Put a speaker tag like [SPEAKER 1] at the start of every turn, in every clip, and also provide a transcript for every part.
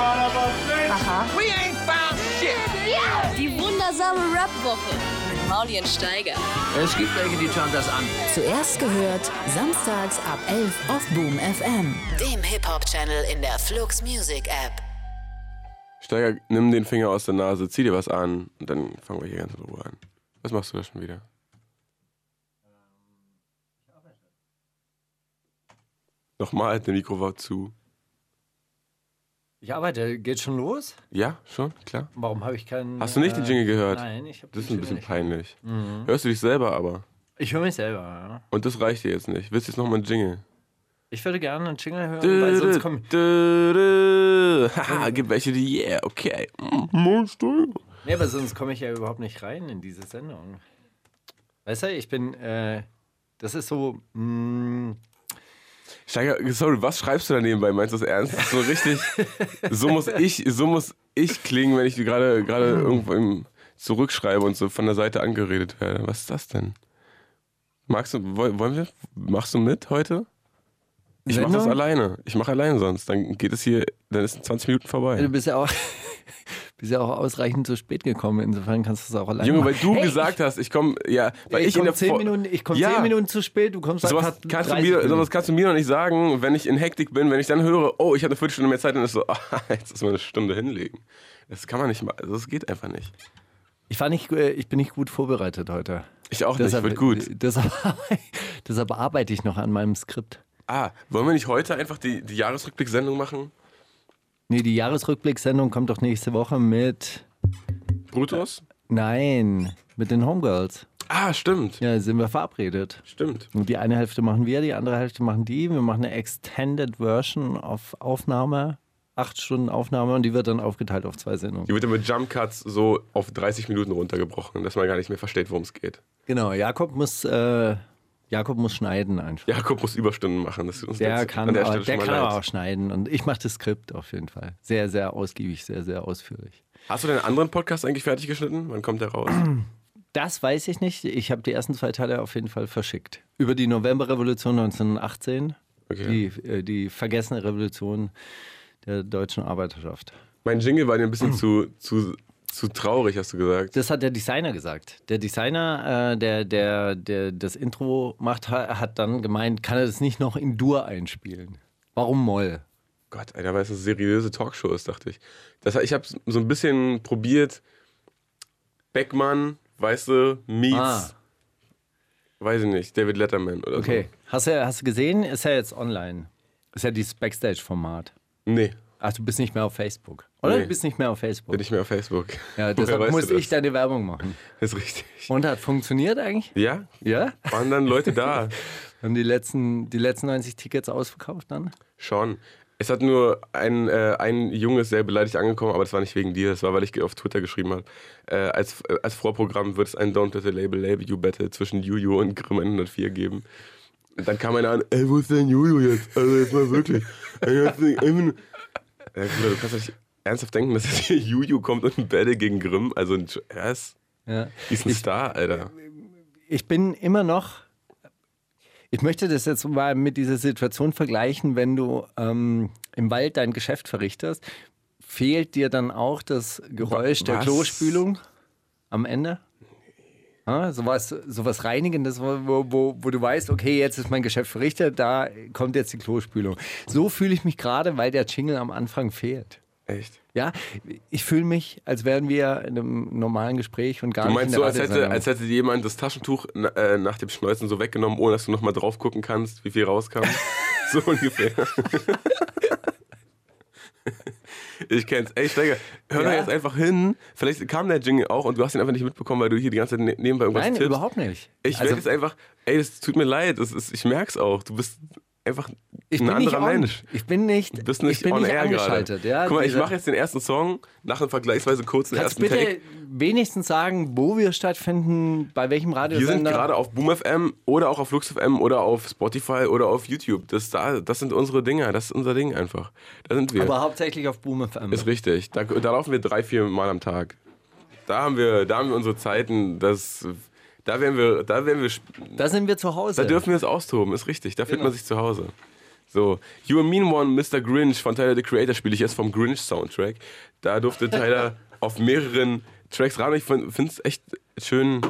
[SPEAKER 1] Aha.
[SPEAKER 2] We ain't found shit.
[SPEAKER 3] Die wundersame Rap-Woche mit Maulien Steiger.
[SPEAKER 2] Es gibt welche, die schauen das an.
[SPEAKER 4] Zuerst gehört, samstags ab 11 auf Boom FM. Dem Hip-Hop-Channel in der Flux Music App.
[SPEAKER 5] Steiger, nimm den Finger aus der Nase, zieh dir was an und dann fangen wir hier ganz in Ruhe an. Was machst du da schon wieder? Nochmal, halt, der Mikro war zu.
[SPEAKER 6] Ich arbeite. Geht schon los?
[SPEAKER 5] Ja, schon, klar.
[SPEAKER 6] Warum habe ich keinen.
[SPEAKER 5] Hast du nicht den Jingle gehört?
[SPEAKER 6] Nein, ich habe
[SPEAKER 5] Das ist ein bisschen peinlich. Hörst du dich selber aber?
[SPEAKER 6] Ich höre mich selber, ja.
[SPEAKER 5] Und das reicht dir jetzt nicht. Willst du jetzt nochmal einen Jingle?
[SPEAKER 6] Ich würde gerne einen Jingle hören, weil sonst komme
[SPEAKER 5] Dö, Haha, gibt welche, die, yeah, okay. Mm, Monster.
[SPEAKER 6] nee, aber sonst komme ich ja überhaupt nicht rein in diese Sendung. Weißt du, ich bin. Äh, das ist so. mm, Mh,
[SPEAKER 5] Steiger, sorry, was schreibst du da nebenbei? Meinst du das ernst? So richtig. so muss ich, so muss ich klingen, wenn ich gerade gerade irgendwo zurückschreibe und so von der Seite angeredet werde. Was ist das denn? Magst du, woll- wollen wir, machst du mit heute? Ich mache das alleine. Ich mache alleine sonst. Dann geht es hier, dann ist in 20 Minuten vorbei.
[SPEAKER 6] du bist ja auch. bist ja auch ausreichend zu spät gekommen. Insofern kannst du es auch alleine
[SPEAKER 5] Junge, weil
[SPEAKER 6] machen.
[SPEAKER 5] du
[SPEAKER 6] Hey,
[SPEAKER 5] gesagt hast, ich komme, ja, weil
[SPEAKER 6] ich,
[SPEAKER 5] ich, in
[SPEAKER 6] komm
[SPEAKER 5] der
[SPEAKER 6] zehn
[SPEAKER 5] Vor-
[SPEAKER 6] Minuten, ich komme
[SPEAKER 5] Ja.
[SPEAKER 6] zehn Minuten zu spät, du kommst
[SPEAKER 5] Sowas
[SPEAKER 6] einfach
[SPEAKER 5] kannst, du
[SPEAKER 6] 30
[SPEAKER 5] mir,
[SPEAKER 6] Minuten.
[SPEAKER 5] sowas kannst du mir noch nicht sagen, wenn ich in Hektik bin, wenn ich dann höre, oh, ich habe eine Viertelstunde mehr Zeit, dann ist so, ah, jetzt ist mal eine Stunde hinlegen. Das kann man nicht mal, also das geht einfach nicht.
[SPEAKER 6] Ich, war nicht, äh, ich bin nicht gut vorbereitet heute.
[SPEAKER 5] Ich auch nicht, wird gut.
[SPEAKER 6] Deshalb, deshalb arbeite ich noch an meinem Skript.
[SPEAKER 5] Ah, wollen wir nicht heute einfach die, die Jahresrückblick-Sendung machen?
[SPEAKER 6] Nee, die Jahresrückblicksendung kommt doch nächste Woche mit.
[SPEAKER 5] Brutus?
[SPEAKER 6] Nein, mit den Homegirls.
[SPEAKER 5] Ah, stimmt,
[SPEAKER 6] Ja, sind wir verabredet.
[SPEAKER 5] stimmt.
[SPEAKER 6] Und die eine Hälfte machen wir, die andere Hälfte machen die. Wir machen eine Extended Version auf Aufnahme, acht Stunden Aufnahme und die wird dann aufgeteilt auf zwei Sendungen.
[SPEAKER 5] Die wird dann mit Jump Cuts so auf 30 Minuten runtergebrochen, dass man gar nicht mehr versteht, worum es geht.
[SPEAKER 6] Genau, Jakob muss, äh, Jakob muss schneiden einfach.
[SPEAKER 5] Jakob muss Überstunden machen. Das ist
[SPEAKER 6] Der kann,
[SPEAKER 5] an der
[SPEAKER 6] aber, der kann aber auch schneiden und ich mache das Skript auf jeden Fall. Sehr, sehr ausgiebig, sehr, sehr ausführlich.
[SPEAKER 5] Hast du deinen anderen Podcast eigentlich fertig geschnitten? Wann kommt der raus?
[SPEAKER 6] Das weiß ich nicht. Ich habe die ersten zwei Teile auf jeden Fall verschickt. Über die Novemberrevolution 1918,
[SPEAKER 5] Okay.
[SPEAKER 6] die, äh, die vergessene Revolution der deutschen Arbeiterschaft.
[SPEAKER 5] Mein Jingle war dir ein bisschen zu, zu, zu traurig, hast du gesagt.
[SPEAKER 6] Das hat der Designer gesagt. Der Designer, äh, der, der, der das Intro macht, ha- hat dann gemeint, kann er das nicht noch in Dur einspielen? Warum Moll?
[SPEAKER 5] Gott, Alter, weil es eine seriöse Talkshow ist, dachte ich. Das, ich habe so ein bisschen probiert, Beckmann, weißt du, meets,
[SPEAKER 6] Ah.
[SPEAKER 5] weiß ich nicht, David Letterman oder
[SPEAKER 6] Okay. Hast du, hast du gesehen? Ist ja jetzt online. Ist ja dieses Backstage-Format.
[SPEAKER 5] so. Nee,
[SPEAKER 6] Ach, du bist nicht mehr auf Facebook. Oder?
[SPEAKER 5] Nee.
[SPEAKER 6] Du bist nicht mehr auf Facebook.
[SPEAKER 5] bin ich mehr auf Facebook.
[SPEAKER 6] Ja, deshalb muss ich deine Werbung machen.
[SPEAKER 5] Das ist richtig.
[SPEAKER 6] Und hat funktioniert eigentlich?
[SPEAKER 5] Ja?
[SPEAKER 6] Ja?
[SPEAKER 5] Waren dann Leute da?
[SPEAKER 6] Haben die letzten, die letzten 90 Tickets ausverkauft dann?
[SPEAKER 5] Schon. Es hat nur ein, äh, ein Junge sehr beleidigt angekommen, aber das war nicht wegen dir, das war, weil ich auf Twitter geschrieben habe. Äh, als, äh, als Vorprogramm wird es ein Don't Let the Label Label You Battle zwischen Juju und Grimm 104 geben. Und dann kam einer an, ey, wo ist denn Juju jetzt? Also jetzt mal wirklich. Ja, Bruder, du kannst nicht ernsthaft denken, dass jetzt hier Juju kommt und ein Battle gegen Grimm. Also, ein- was?
[SPEAKER 6] Ja.
[SPEAKER 5] Ist ein Star, Alter.
[SPEAKER 6] Ich bin immer noch. Ich möchte das jetzt mal mit dieser Situation vergleichen, wenn du ähm, im Wald dein Geschäft verrichtest. Fehlt dir dann auch das Geräusch der
[SPEAKER 5] Was?
[SPEAKER 6] Klospülung am Ende? Ja, sowas, sowas Reinigendes, wo, wo, wo, du weißt, okay, jetzt ist mein Geschäft verrichtet, da kommt jetzt die Klospülung. So fühle ich mich gerade, weil der Jingle am Anfang fehlt.
[SPEAKER 5] Echt.
[SPEAKER 6] Ja, ich fühle mich, als wären wir in einem normalen Gespräch und gar
[SPEAKER 5] Du
[SPEAKER 6] nicht
[SPEAKER 5] meinst
[SPEAKER 6] in
[SPEAKER 5] so, als hätte, als hätte jemand das Taschentuch äh, nach dem Schneuzen so weggenommen, ohne dass du nochmal drauf gucken kannst, wie viel rauskam? so ungefähr. ich kenn's. Ey, Steiger, hör da
[SPEAKER 6] Ja?
[SPEAKER 5] jetzt einfach hin. Vielleicht kam der Jingle auch und du hast ihn einfach nicht mitbekommen, weil du hier die ganze Zeit ne- nebenbei irgendwas
[SPEAKER 6] Nein,
[SPEAKER 5] tippst.
[SPEAKER 6] überhaupt nicht.
[SPEAKER 5] Ich
[SPEAKER 6] Also-
[SPEAKER 5] werde jetzt einfach, ey, das tut mir leid, das ist, ich merk's auch. Du bist einfach
[SPEAKER 6] Ich
[SPEAKER 5] ein
[SPEAKER 6] bin nicht
[SPEAKER 5] anderer
[SPEAKER 6] on.
[SPEAKER 5] Mensch.
[SPEAKER 6] Ich bin nicht,
[SPEAKER 5] Du bist nicht
[SPEAKER 6] ich bin
[SPEAKER 5] on
[SPEAKER 6] nicht
[SPEAKER 5] air
[SPEAKER 6] angeschaltet. Ja,
[SPEAKER 5] Guck mal, ich mache jetzt den ersten Song nach einem vergleichsweise kurzen
[SPEAKER 6] Kannst
[SPEAKER 5] ersten
[SPEAKER 6] bitte
[SPEAKER 5] Take.
[SPEAKER 6] wenigstens sagen, wo wir stattfinden, bei welchem
[SPEAKER 5] Wir
[SPEAKER 6] Radiosender?
[SPEAKER 5] sind gerade auf Boom FM oder auch auf Lux FM oder auf Spotify oder auf YouTube. Das, da, das sind unsere Dinger, das ist unser Ding einfach. Da sind wir.
[SPEAKER 6] aber hauptsächlich auf Boom FM.
[SPEAKER 5] ist richtig. Da, da laufen wir drei, vier Mal am Tag. Da haben wir, da haben wir unsere Zeiten. Das, da werden wir, da werden wir,
[SPEAKER 6] Da sind wir zu Hause.
[SPEAKER 5] da dürfen wir es austoben. Ist richtig. Da fühlt
[SPEAKER 6] Genau.
[SPEAKER 5] man sich zu Hause. So, You a Mean One, Mr. Grinch von Tyler the Creator spiele ich jetzt vom Grinch Soundtrack. Da durfte Tyler auf mehreren Tracks ran. Ich finde es echt schön,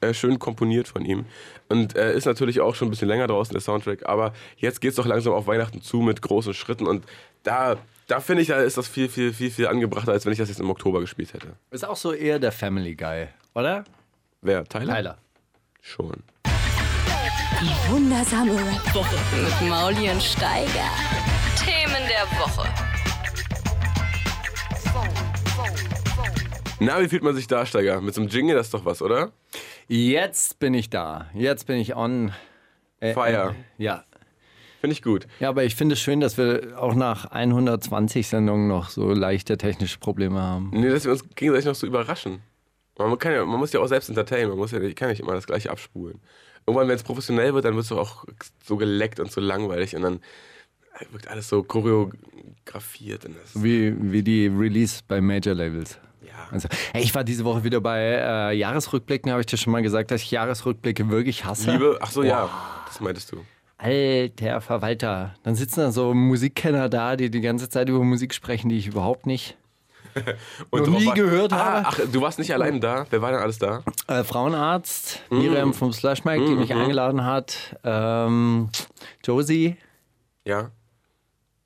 [SPEAKER 5] äh, schön komponiert von ihm. Und äh, ist natürlich auch schon ein bisschen länger draußen, der Soundtrack. Aber jetzt geht es doch langsam auf Weihnachten zu mit großen Schritten. Und da, da finde ich, da ist das viel, viel, viel, viel angebrachter, als wenn ich das jetzt im Oktober gespielt hätte.
[SPEAKER 6] Ist auch so eher der Family Guy, oder?
[SPEAKER 5] Wer? Tyler?
[SPEAKER 6] Tyler.
[SPEAKER 5] Schon.
[SPEAKER 3] Die wundersame Rap-Woche mit Mauli und Steiger. Themen der Woche.
[SPEAKER 5] Na, wie fühlt man sich da, Steiger? Mit so einem Jingle, das ist doch was, oder?
[SPEAKER 6] Jetzt bin ich da. Jetzt bin ich on. Äh,
[SPEAKER 5] Fire.
[SPEAKER 6] Äh, ja.
[SPEAKER 5] Finde ich gut.
[SPEAKER 6] Ja, aber ich finde es schön, dass wir auch nach 120 Sendungen noch so leichte technische Probleme haben.
[SPEAKER 5] Nee, dass wir uns gegenseitig noch so überraschen. Man, kann ja, man muss ja auch selbst entertainen, man muss ja, ich kann nicht immer das gleiche abspulen. Irgendwann, wenn es professionell wird, dann wird es auch so geleckt und so langweilig und dann wirkt alles so choreografiert.
[SPEAKER 6] Wie, wie die Release bei Major Labels.
[SPEAKER 5] ja.
[SPEAKER 6] Also, hey, ich war diese Woche wieder bei äh, Jahresrückblicken, habe ich dir schon mal gesagt, dass ich Jahresrückblicke wirklich hasse.
[SPEAKER 5] Liebe, ach so, ja, das meintest du.
[SPEAKER 6] Alter Verwalter. Dann sitzen da so Musikkenner da, die die ganze Zeit über Musik sprechen, die ich überhaupt nicht.
[SPEAKER 5] Und
[SPEAKER 6] Noch nie
[SPEAKER 5] war-
[SPEAKER 6] gehört
[SPEAKER 5] ah,
[SPEAKER 6] habe.
[SPEAKER 5] Ach, du warst nicht allein da? Wer war denn alles da?
[SPEAKER 6] Äh, Frauenarzt,
[SPEAKER 5] Mm.
[SPEAKER 6] Miriam vom Slush Mike, die mich eingeladen hat. Ähm, Josie,
[SPEAKER 5] Ja,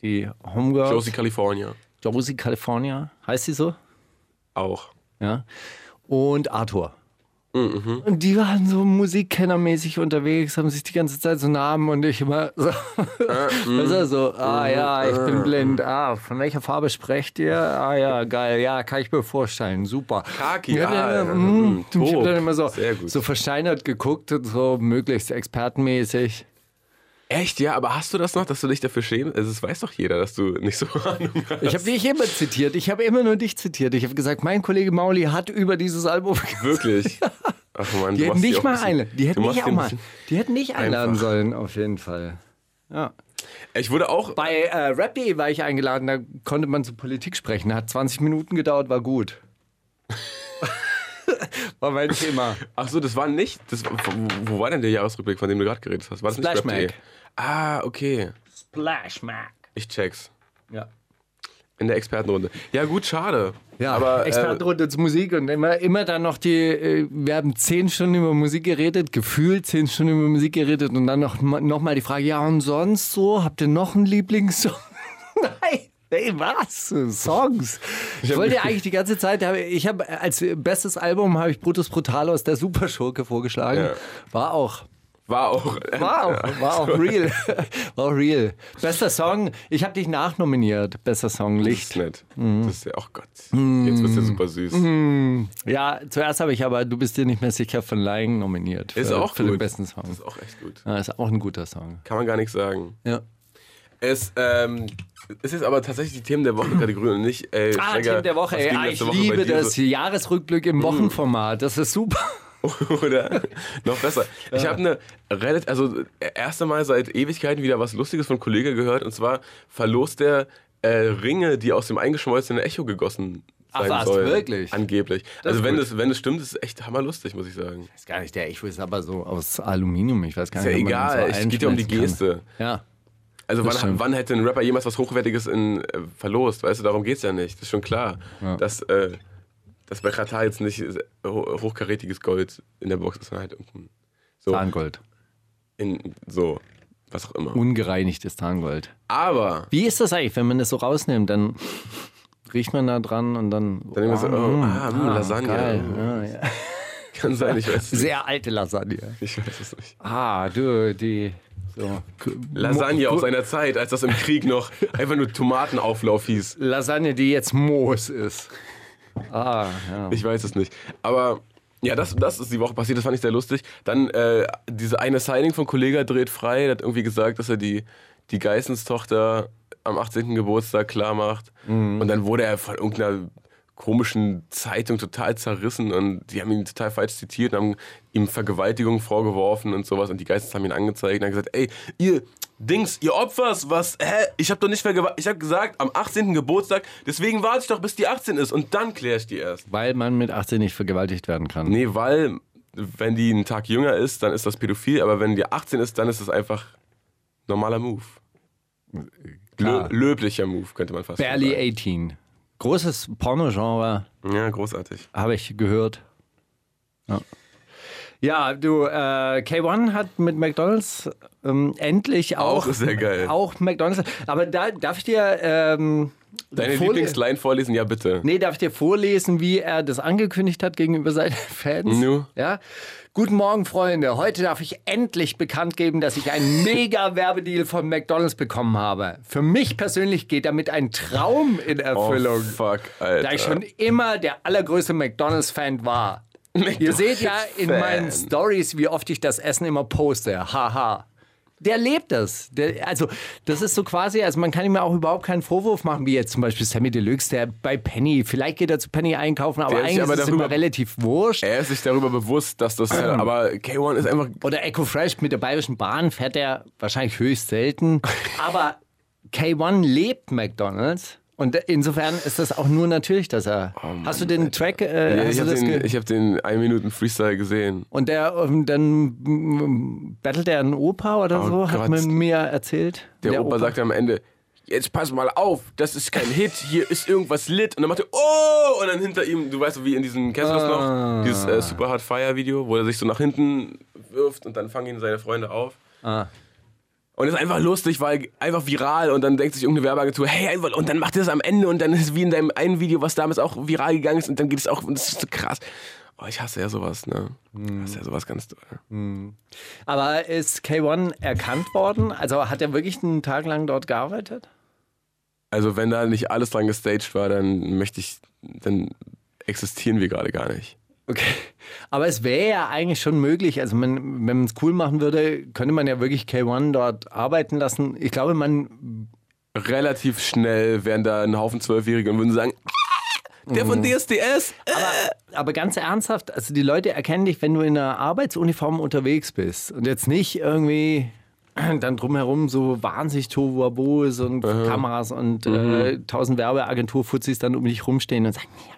[SPEAKER 6] die Homegirl.
[SPEAKER 5] Josie California.
[SPEAKER 6] Josie California, heißt sie so?
[SPEAKER 5] Auch.
[SPEAKER 6] Ja. Und Arthur.
[SPEAKER 5] Mhm.
[SPEAKER 6] Und die waren so musikkennermäßig unterwegs, haben sich die ganze Zeit so Namen und ich immer so, also so, ah ja, ich bin blind, ah, von welcher Farbe sprecht ihr? Ah ja, geil, ja, kann ich mir vorstellen, super.
[SPEAKER 5] Khaki,
[SPEAKER 6] ja,
[SPEAKER 5] ah, ja,
[SPEAKER 6] mm, und ich
[SPEAKER 5] Taub.
[SPEAKER 6] dann immer so, so versteinert geguckt und so möglichst expertenmäßig.
[SPEAKER 5] Echt, ja, aber hast du das noch, dass du dich dafür schämst? Also, es weiß doch jeder, dass du nicht so Ahnung hast.
[SPEAKER 6] Ich habe dich immer zitiert, ich habe immer nur dich zitiert. Ich habe gesagt, mein Kollege Mauli hat über dieses Album
[SPEAKER 5] Wirklich? Ach man,
[SPEAKER 6] Die hätten nicht mal eine. Die hätten nicht auch mal. Die hätten nicht einladen
[SPEAKER 5] Einfach.
[SPEAKER 6] sollen, auf jeden Fall. Ja.
[SPEAKER 5] Ich wurde auch.
[SPEAKER 6] Bei äh, Rap.de war ich eingeladen, da konnte man zur Politik sprechen. Hat 20 Minuten gedauert, war gut. war mein Thema.
[SPEAKER 5] Ach so, das war nicht. Das, wo, wo war denn der Jahresrückblick, von dem du gerade geredet hast? War das
[SPEAKER 6] Splash
[SPEAKER 5] nicht?
[SPEAKER 6] Mac.
[SPEAKER 5] Ah, okay.
[SPEAKER 6] Splash Mac.
[SPEAKER 5] Ich check's.
[SPEAKER 6] Ja.
[SPEAKER 5] In der Expertenrunde. Ja, gut, schade.
[SPEAKER 6] Ja,
[SPEAKER 5] aber äh,
[SPEAKER 6] Expertenrunde zur Musik und immer, immer dann noch die, äh, wir haben zehn Stunden über Musik geredet, gefühlt zehn Stunden über Musik geredet und dann noch, noch mal die Frage, ja und sonst so, habt ihr noch einen Lieblingssong? Nein, ey, was? Songs. Ich wollte ja eigentlich die ganze Zeit, ich habe als bestes Album habe ich Brutus Brutalos, der Superschurke vorgeschlagen.
[SPEAKER 5] Ja.
[SPEAKER 6] War auch.
[SPEAKER 5] war auch.
[SPEAKER 6] War auch, war auch real. War auch real. Bester Song, ich habe dich nachnominiert. Bester Song,
[SPEAKER 5] Das
[SPEAKER 6] Licht.
[SPEAKER 5] ist nett.
[SPEAKER 6] Mhm.
[SPEAKER 5] Das ist ja, oh Gott. Jetzt wird ja super süß.
[SPEAKER 6] Ja, zuerst habe ich aber Du bist dir nicht mehr sicher von Lying nominiert. Für,
[SPEAKER 5] Ist auch
[SPEAKER 6] für den
[SPEAKER 5] gut.
[SPEAKER 6] besten Song.
[SPEAKER 5] Das ist auch echt gut.
[SPEAKER 6] Ja, ist auch ein guter Song.
[SPEAKER 5] Kann man gar nichts sagen.
[SPEAKER 6] Ja.
[SPEAKER 5] Es ähm, es ist aber tatsächlich die Themen der Woche-Kategorie und nicht. Äh,
[SPEAKER 6] Ah, Team der Woche. Ey, ah, ich
[SPEAKER 5] Woche
[SPEAKER 6] liebe das
[SPEAKER 5] so?
[SPEAKER 6] Jahresrückblick im Wochenformat. Das ist super.
[SPEAKER 5] Oder noch besser. Ich habe eine relativ, also erste Mal seit Ewigkeiten wieder was Lustiges von Kollege gehört und zwar verlost der äh, Ringe, die aus dem eingeschmolzenen Echo gegossen
[SPEAKER 6] Ach,
[SPEAKER 5] sein
[SPEAKER 6] was,
[SPEAKER 5] sollen.
[SPEAKER 6] wirklich?
[SPEAKER 5] Angeblich.
[SPEAKER 6] Das
[SPEAKER 5] also
[SPEAKER 6] ist
[SPEAKER 5] wenn das, wenn das stimmt, ist es echt hammerlustig, muss ich sagen.
[SPEAKER 6] Ist gar nicht der Echo, ist aber so aus Aluminium. Ich weiß gar
[SPEAKER 5] Ist ja
[SPEAKER 6] nicht. ob man
[SPEAKER 5] egal,
[SPEAKER 6] den
[SPEAKER 5] es geht ja um die
[SPEAKER 6] einschmelzen kann.
[SPEAKER 5] Geste.
[SPEAKER 6] Ja.
[SPEAKER 5] Also wann, wann hätte ein Rapper jemals was Hochwertiges in, äh, verlost? Weißt du, darum geht's ja nicht. Das ist schon klar. Dass, äh, dass bei Katar jetzt nicht ho- hochkarätiges Gold in der Box ist, sondern halt irgendein. So,
[SPEAKER 6] Tarngold.
[SPEAKER 5] in, so, was auch immer.
[SPEAKER 6] Ungereinigtes Tarngold.
[SPEAKER 5] Aber
[SPEAKER 6] Wie ist das eigentlich, wenn man das so rausnimmt? Dann riecht man da dran und dann.
[SPEAKER 5] Dann immer so, oh, ah, mh, Lasagne.
[SPEAKER 6] Geil. Ja, ja.
[SPEAKER 5] kann sein, ich weiß es nicht.
[SPEAKER 6] Sehr alte Lasagne.
[SPEAKER 5] Ich weiß es nicht.
[SPEAKER 6] Ah, du, die. So.
[SPEAKER 5] Lasagne
[SPEAKER 6] Mo-
[SPEAKER 5] aus seiner Zeit, als das im Krieg noch einfach nur Tomatenauflauf hieß.
[SPEAKER 6] Lasagne, die jetzt Moos ist. Ah, ja.
[SPEAKER 5] Ich weiß es nicht. Aber ja, das, das ist die Woche passiert, das fand ich sehr lustig. Dann äh, diese eine Signing von Kollega dreht frei, der hat irgendwie gesagt, dass er die, die Geissenstochter am 18. Geburtstag klar macht. Und dann wurde er von irgendeiner komischen Zeitung total zerrissen und die haben ihn total falsch zitiert und haben ihm Vergewaltigung vorgeworfen und sowas und die Geistes haben ihn angezeigt und haben gesagt, ey, ihr Dings, ihr Opfers, was, hä? Ich hab doch nicht vergewaltigt, ich hab gesagt, am 18. Geburtstag, deswegen warte ich doch, bis die 18 ist und dann klär ich die erst.
[SPEAKER 6] Weil man mit 18 nicht vergewaltigt werden kann.
[SPEAKER 5] Nee, weil wenn die einen Tag jünger ist, dann ist das pädophil, aber wenn die 18 ist, dann ist das einfach normaler Move.
[SPEAKER 6] Klar.
[SPEAKER 5] Lö löblicher Move, könnte man fast
[SPEAKER 6] Barely
[SPEAKER 5] sagen.
[SPEAKER 6] 18. Großes Porno-Genre,
[SPEAKER 5] Ja, großartig.
[SPEAKER 6] habe ich gehört. Ja, ja du, äh, K1 hat mit McDonalds ähm, endlich auch,
[SPEAKER 5] Auch sehr geil.
[SPEAKER 6] Auch McDonalds. Aber da darf ich dir. Ähm,
[SPEAKER 5] Deine
[SPEAKER 6] vorle-
[SPEAKER 5] Lieblingsline vorlesen? Ja, bitte.
[SPEAKER 6] Nee, darf ich dir vorlesen, wie er das angekündigt hat gegenüber seinen Fans?
[SPEAKER 5] Nu.
[SPEAKER 6] Ja. Guten Morgen, Freunde. Heute darf ich endlich bekannt geben, dass ich einen mega Werbedeal von McDonalds bekommen habe. Für mich persönlich geht damit ein Traum in
[SPEAKER 5] Oh,
[SPEAKER 6] Erfüllung.
[SPEAKER 5] fuck, Alter.
[SPEAKER 6] da ich schon immer der allergrößte McDonalds-Fan war. Ihr seht ja in meinen Stories, wie oft ich das Essen immer poste. Haha. Der lebt das. Der, also, das ist so quasi, also man kann ihm auch überhaupt keinen Vorwurf machen, wie jetzt zum Beispiel Sammy Deluxe, der bei Penny, vielleicht geht er zu Penny einkaufen, aber
[SPEAKER 5] Der ist
[SPEAKER 6] eigentlich
[SPEAKER 5] aber
[SPEAKER 6] ist es immer relativ wurscht.
[SPEAKER 5] Er ist sich darüber bewusst, dass das. halt, aber K1 ist einfach.
[SPEAKER 6] Oder Echo Fresh mit der Bayerischen Bahn fährt er wahrscheinlich höchst selten. Aber K1 lebt McDonalds. Und insofern ist das auch nur natürlich, dass er. hast du den Track? Äh,
[SPEAKER 5] Ja, ich habe den, ich hab den 1 Minuten Freestyle gesehen.
[SPEAKER 6] Und der, ähm, dann mm, battelt er einen Opa oder
[SPEAKER 5] Oh
[SPEAKER 6] so, hat
[SPEAKER 5] Gott.
[SPEAKER 6] man mir erzählt.
[SPEAKER 5] Der, Opa, sagt am Ende, jetzt pass mal auf, das ist kein Hit, hier ist irgendwas lit. Und dann macht er, oh! Und dann hinter ihm, du weißt, wie in diesem, kennst du das
[SPEAKER 6] Ah.
[SPEAKER 5] noch? Dieses äh, Super Hard Fire Video, wo er sich so nach hinten wirft und dann fangen ihn seine Freunde auf.
[SPEAKER 6] Ah.
[SPEAKER 5] Und das ist einfach lustig, weil einfach viral und dann denkt sich irgendeine Werbeagentur, hey, einfach, und dann macht er das am Ende und dann ist es wie in deinem einen Video, was damals auch viral gegangen ist und dann geht es auch, und das ist so krass. Oh, ich hasse ja sowas, ne? Ich hasse ja sowas ganz doll.
[SPEAKER 6] Aber ist K1 erkannt worden? Also hat er wirklich einen Tag lang dort gearbeitet?
[SPEAKER 5] Also wenn da nicht alles dran gestaged war, dann möchte ich, dann existieren wir gerade gar nicht.
[SPEAKER 6] Okay. Aber es wäre ja eigentlich schon möglich, also man, wenn man es cool machen würde, könnte man ja wirklich K1 dort arbeiten lassen. Ich glaube, man.
[SPEAKER 5] Relativ schnell wären da ein Haufen Zwölfjährige und würden sagen, "Ah, der von DSDS.
[SPEAKER 6] Aber, aber ganz ernsthaft, also die Leute erkennen dich, wenn du in einer Arbeitsuniform unterwegs bist und jetzt nicht irgendwie dann drumherum so wahnsinnig Tohuwabos und Kameras und äh, tausend Werbeagentur-Fuzis dann um dich rumstehen und sagen, ja.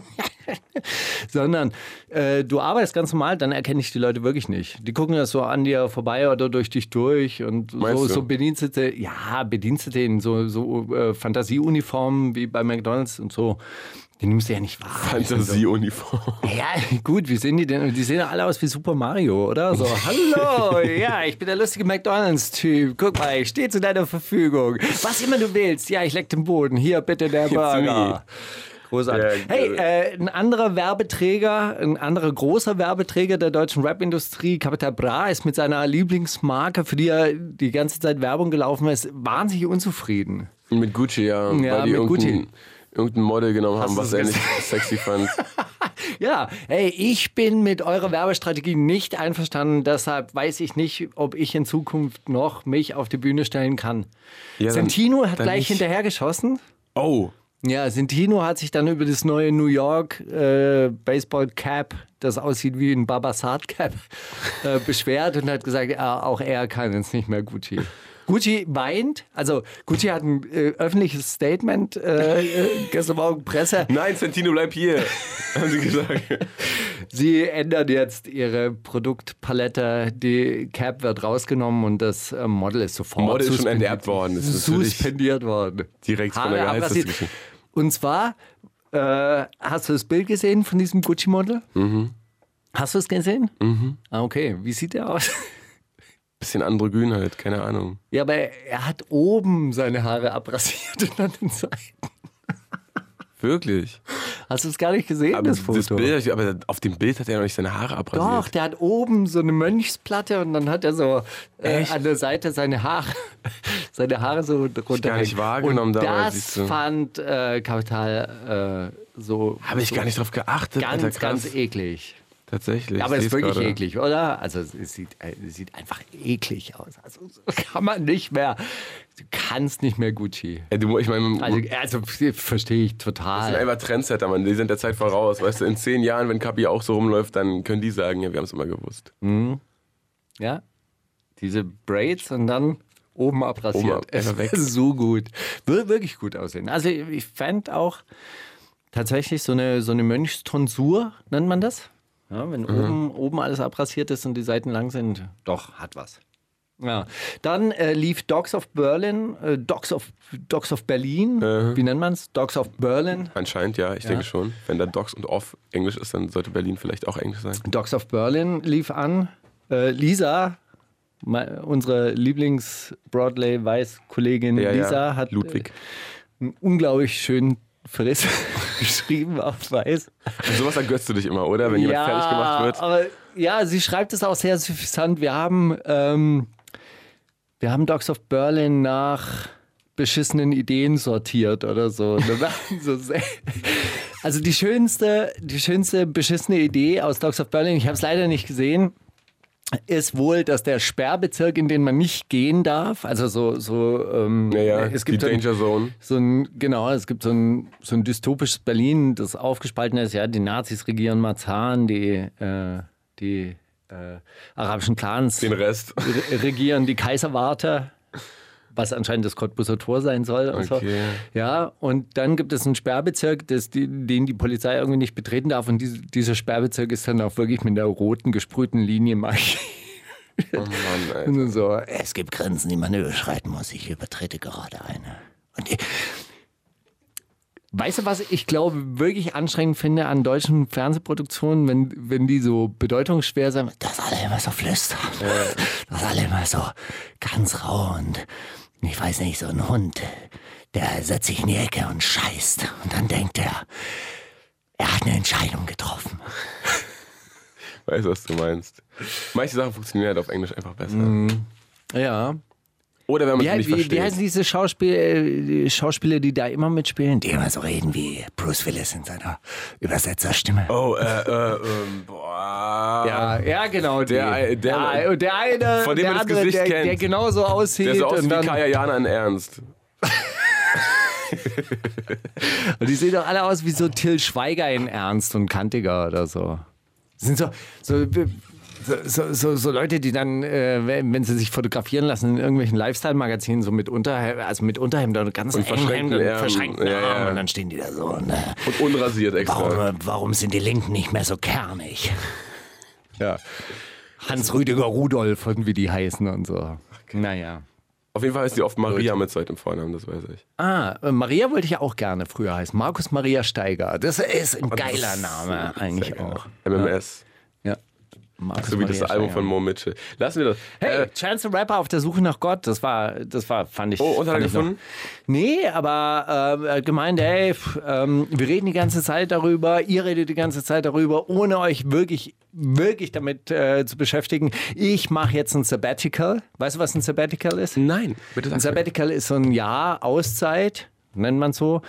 [SPEAKER 6] Sondern äh, du arbeitest ganz normal, dann erkenne ich die Leute wirklich nicht. Die gucken das so an dir vorbei oder durch dich durch und
[SPEAKER 5] Meinst
[SPEAKER 6] so,
[SPEAKER 5] du?
[SPEAKER 6] so Bedienstete, ja, Bedienstete in so, so äh, Fantasieuniformen wie bei McDonalds und so. Die nimmst du ja nicht wahr.
[SPEAKER 5] Fantasieuniform.
[SPEAKER 6] Ja, gut, wie sehen die denn? Die sehen ja alle aus wie Super Mario, oder? So, hallo, ja, ich bin der lustige McDonalds-Typ. Guck mal, ich stehe zu deiner Verfügung. Was immer du willst. Ja, ich leck den Boden. Hier, bitte der Burger. Großartig.
[SPEAKER 5] Ja,
[SPEAKER 6] Hey,
[SPEAKER 5] geil.
[SPEAKER 6] äh, ein anderer Werbeträger, ein anderer großer Werbeträger der deutschen Rap-Industrie, Capital Bra, ist mit seiner Lieblingsmarke, für die er die ganze Zeit Werbung gelaufen ist, wahnsinnig unzufrieden.
[SPEAKER 5] Mit Gucci, ja.
[SPEAKER 6] Ja,
[SPEAKER 5] weil die
[SPEAKER 6] mit
[SPEAKER 5] irgendein,
[SPEAKER 6] Gucci.
[SPEAKER 5] irgendein Model genommen haben,
[SPEAKER 6] du
[SPEAKER 5] was er nicht sexy fand.
[SPEAKER 6] Ja, hey, ich bin mit eurer Werbestrategie nicht einverstanden, deshalb weiß ich nicht, ob ich in Zukunft noch mich auf die Bühne stellen kann.
[SPEAKER 5] Ja,
[SPEAKER 6] Sentino hat gleich
[SPEAKER 5] nicht.
[SPEAKER 6] hinterher geschossen.
[SPEAKER 5] Oh,
[SPEAKER 6] Ja, Sentino hat sich dann über das neue New York äh, Baseball Cap, das aussieht wie ein Babasat Cap, äh, beschwert und hat gesagt, ja, auch er kann jetzt nicht mehr Gucci. Gucci weint, also Gucci hat ein äh, öffentliches Statement äh, äh, gestern Morgen Presse.
[SPEAKER 5] nein, Santino, bleib hier, haben sie gesagt.
[SPEAKER 6] Sie ändern jetzt ihre Produktpalette. Die Cap wird rausgenommen und das äh, Model ist sofort
[SPEAKER 5] Model ist schon
[SPEAKER 6] suspendiert-
[SPEAKER 5] enterbt worden. Ist
[SPEAKER 6] suspendiert worden.
[SPEAKER 5] direkt von der. Gehaltsliste.
[SPEAKER 6] Und zwar, äh, hast du das Bild gesehen von diesem Gucci-Model?
[SPEAKER 5] Mhm.
[SPEAKER 6] Hast du es gesehen? Mhm. Ah, okay. Wie sieht der aus?
[SPEAKER 5] Bisschen androgyn halt, keine Ahnung.
[SPEAKER 6] ja, aber er hat oben seine Haare abrasiert und an den Seiten.
[SPEAKER 5] Wirklich.
[SPEAKER 6] Hast du es gar nicht gesehen,
[SPEAKER 5] Aber
[SPEAKER 6] das
[SPEAKER 5] das,
[SPEAKER 6] Foto?
[SPEAKER 5] Bild, aber auf dem Bild hat er noch nicht seine Haare abrasiert.
[SPEAKER 6] Doch, der hat oben so eine Mönchsplatte und dann hat er so äh, an der Seite seine Haare, seine Haare so runter.
[SPEAKER 5] gar nicht wahrgenommen
[SPEAKER 6] und
[SPEAKER 5] damals,
[SPEAKER 6] das
[SPEAKER 5] du.
[SPEAKER 6] fand äh, Kapital äh, so.
[SPEAKER 5] Habe ich
[SPEAKER 6] so
[SPEAKER 5] gar nicht drauf geachtet.
[SPEAKER 6] Ganz,
[SPEAKER 5] Alter,
[SPEAKER 6] ganz eklig.
[SPEAKER 5] Tatsächlich.
[SPEAKER 6] Aber
[SPEAKER 5] ich
[SPEAKER 6] es ist wirklich
[SPEAKER 5] gerade.
[SPEAKER 6] eklig, oder? Also es sieht, äh, es sieht einfach eklig aus. Also so kann man nicht mehr. Du kannst nicht mehr Gucci.
[SPEAKER 5] Ey, du, ich meine,
[SPEAKER 6] Also, also verstehe ich
[SPEAKER 5] Das
[SPEAKER 6] total.
[SPEAKER 5] sind einfach Trendsetter, Mann. Die sind der Zeit voraus. Weißt du, in zehn Jahren, wenn Kapi auch so rumläuft, dann können die sagen, ja, wir haben es immer gewusst.
[SPEAKER 6] Ja. Diese Braids und dann oben abrasiert.
[SPEAKER 5] Oben ab- weg.
[SPEAKER 6] so gut. Würde wirklich gut aussehen. Also ich fände auch tatsächlich so eine, so eine Mönchstonsur, nennt man das? Ja, wenn
[SPEAKER 5] Mhm.
[SPEAKER 6] oben, oben alles abrasiert ist und die Seiten lang sind. Doch, hat was. Ja. Dann äh, lief Dogs of Berlin, äh, Dogs, of, Dogs of Berlin, wie nennt man es? Dogs of Berlin.
[SPEAKER 5] Anscheinend ja, ich denke schon. Wenn da Docs und Off Englisch ist, dann sollte Berlin vielleicht auch Englisch sein.
[SPEAKER 6] Dogs of Berlin lief an. Äh, Lisa, me- unsere Lieblings-Broadway-Weiß-Kollegin
[SPEAKER 5] Ja, ja.
[SPEAKER 6] Lisa, hat
[SPEAKER 5] Ludwig.
[SPEAKER 6] Äh, einen unglaublich schönen Friss geschrieben auf Weiß.
[SPEAKER 5] Und sowas ergötzt du dich immer, oder? Wenn jemand fertig gemacht wird.
[SPEAKER 6] Aber ja, sie schreibt es auch sehr suffisant. Wir haben, ähm, wir haben Dogs of Berlin nach beschissenen Ideen sortiert oder so. Also die schönste, die schönste beschissene Idee aus Dogs of Berlin, ich habe es leider nicht gesehen, ist wohl, dass der Sperrbezirk, in den man nicht gehen darf, also so, so ähm,
[SPEAKER 5] Naja,
[SPEAKER 6] es
[SPEAKER 5] die
[SPEAKER 6] gibt so ein-
[SPEAKER 5] Danger Zone.
[SPEAKER 6] so ein, genau, es gibt so ein, so ein dystopisches Berlin, das aufgespalten ist. Ja, die Nazis regieren Marzahn, die, äh, die äh, arabischen Clans
[SPEAKER 5] Den Rest.
[SPEAKER 6] re- regieren die Kaiserwarte, was anscheinend das Cottbuser Tor sein soll. Und so.
[SPEAKER 5] Okay.
[SPEAKER 6] Ja, und dann gibt es einen Sperrbezirk, das, den die Polizei irgendwie nicht betreten darf. Und diese, dieser Sperrbezirk ist dann auch wirklich mit der roten gesprühten Linie markiert.
[SPEAKER 5] Oh Mann,
[SPEAKER 6] so, es gibt Grenzen, die man überschreiten muss. Ich übertrete gerade eine. Und ich, weißt du, was ich glaube, wirklich anstrengend finde an deutschen Fernsehproduktionen, wenn, wenn die so bedeutungsschwer sind, dass alle immer so flüstern. Dass alle immer so ganz rau und ich weiß nicht, so ein Hund, der setzt sich in die Ecke und scheißt. Und dann denkt er, er hat eine Entscheidung getroffen.
[SPEAKER 5] Weiß, was du meinst. Manche Sachen funktionieren halt auf Englisch einfach besser.
[SPEAKER 6] Ja.
[SPEAKER 5] Oder wenn man
[SPEAKER 6] Wie,
[SPEAKER 5] es nicht
[SPEAKER 6] wie, wie
[SPEAKER 5] versteht.
[SPEAKER 6] heißen diese Schauspiel, äh, Schauspieler, die da immer mitspielen? Die immer so reden wie Bruce Willis in seiner Übersetzerstimme.
[SPEAKER 5] Oh, äh, äh, ähm, boah.
[SPEAKER 6] Ja, ja, genau. Die.
[SPEAKER 5] Der- der-
[SPEAKER 6] und der eine,
[SPEAKER 5] Von dem
[SPEAKER 6] der
[SPEAKER 5] man das
[SPEAKER 6] andere,
[SPEAKER 5] Gesicht
[SPEAKER 6] der,
[SPEAKER 5] kennt.
[SPEAKER 6] der genauso aussieht.
[SPEAKER 5] Der so aus
[SPEAKER 6] und,
[SPEAKER 5] wie Kaya Jana in Ernst.
[SPEAKER 6] und die sehen doch alle aus wie so Till Schweiger in Ernst und kantiger oder so. Sind so, so, so, so, so Leute, die dann, äh, wenn sie sich fotografieren lassen in irgendwelchen Lifestyle-Magazinen, so mit Unterhemd, also mit Unterhemd und ganz
[SPEAKER 5] Und verschränkten
[SPEAKER 6] Hemden verschränkten
[SPEAKER 5] Ja, ja.
[SPEAKER 6] Armen. Und dann stehen die da so. Und, äh,
[SPEAKER 5] Und unrasiert extra.
[SPEAKER 6] Warum, warum sind die Linken nicht mehr so kernig?
[SPEAKER 5] Ja.
[SPEAKER 6] Hans-Rüdiger Rudolf und wie die heißen und so. Naja.
[SPEAKER 5] Auf jeden Fall heißt die oft Maria mit zweitem Vornamen, das weiß ich.
[SPEAKER 6] Ah, äh, Maria wollte ich ja auch gerne früher heißen. Markus Maria Steiger. Das ist ein geiler Name eigentlich auch.
[SPEAKER 5] MMS.
[SPEAKER 6] Ja. Markus
[SPEAKER 5] So wie das
[SPEAKER 6] Maria
[SPEAKER 5] Album
[SPEAKER 6] Steiger.
[SPEAKER 5] von Mo Mitchell. Lassen wir das.
[SPEAKER 6] Hey,
[SPEAKER 5] Äh,
[SPEAKER 6] Chance the Rapper auf der Suche nach Gott, das war, das war, fand ich.
[SPEAKER 5] Oh, und hat er
[SPEAKER 6] ich noch-
[SPEAKER 5] gefunden?
[SPEAKER 6] Nee, aber äh, gemeint, ey, pf, ähm, wir reden die ganze Zeit darüber, ihr redet die ganze Zeit darüber, ohne euch wirklich, wirklich damit äh, zu beschäftigen. Ich mache jetzt ein Sabbatical. Weißt du, was ein Sabbatical ist?
[SPEAKER 5] nein, bitte
[SPEAKER 6] Ein
[SPEAKER 5] sag mir.
[SPEAKER 6] Sabbatical ist so ein Jahr Auszeit, nennt man so.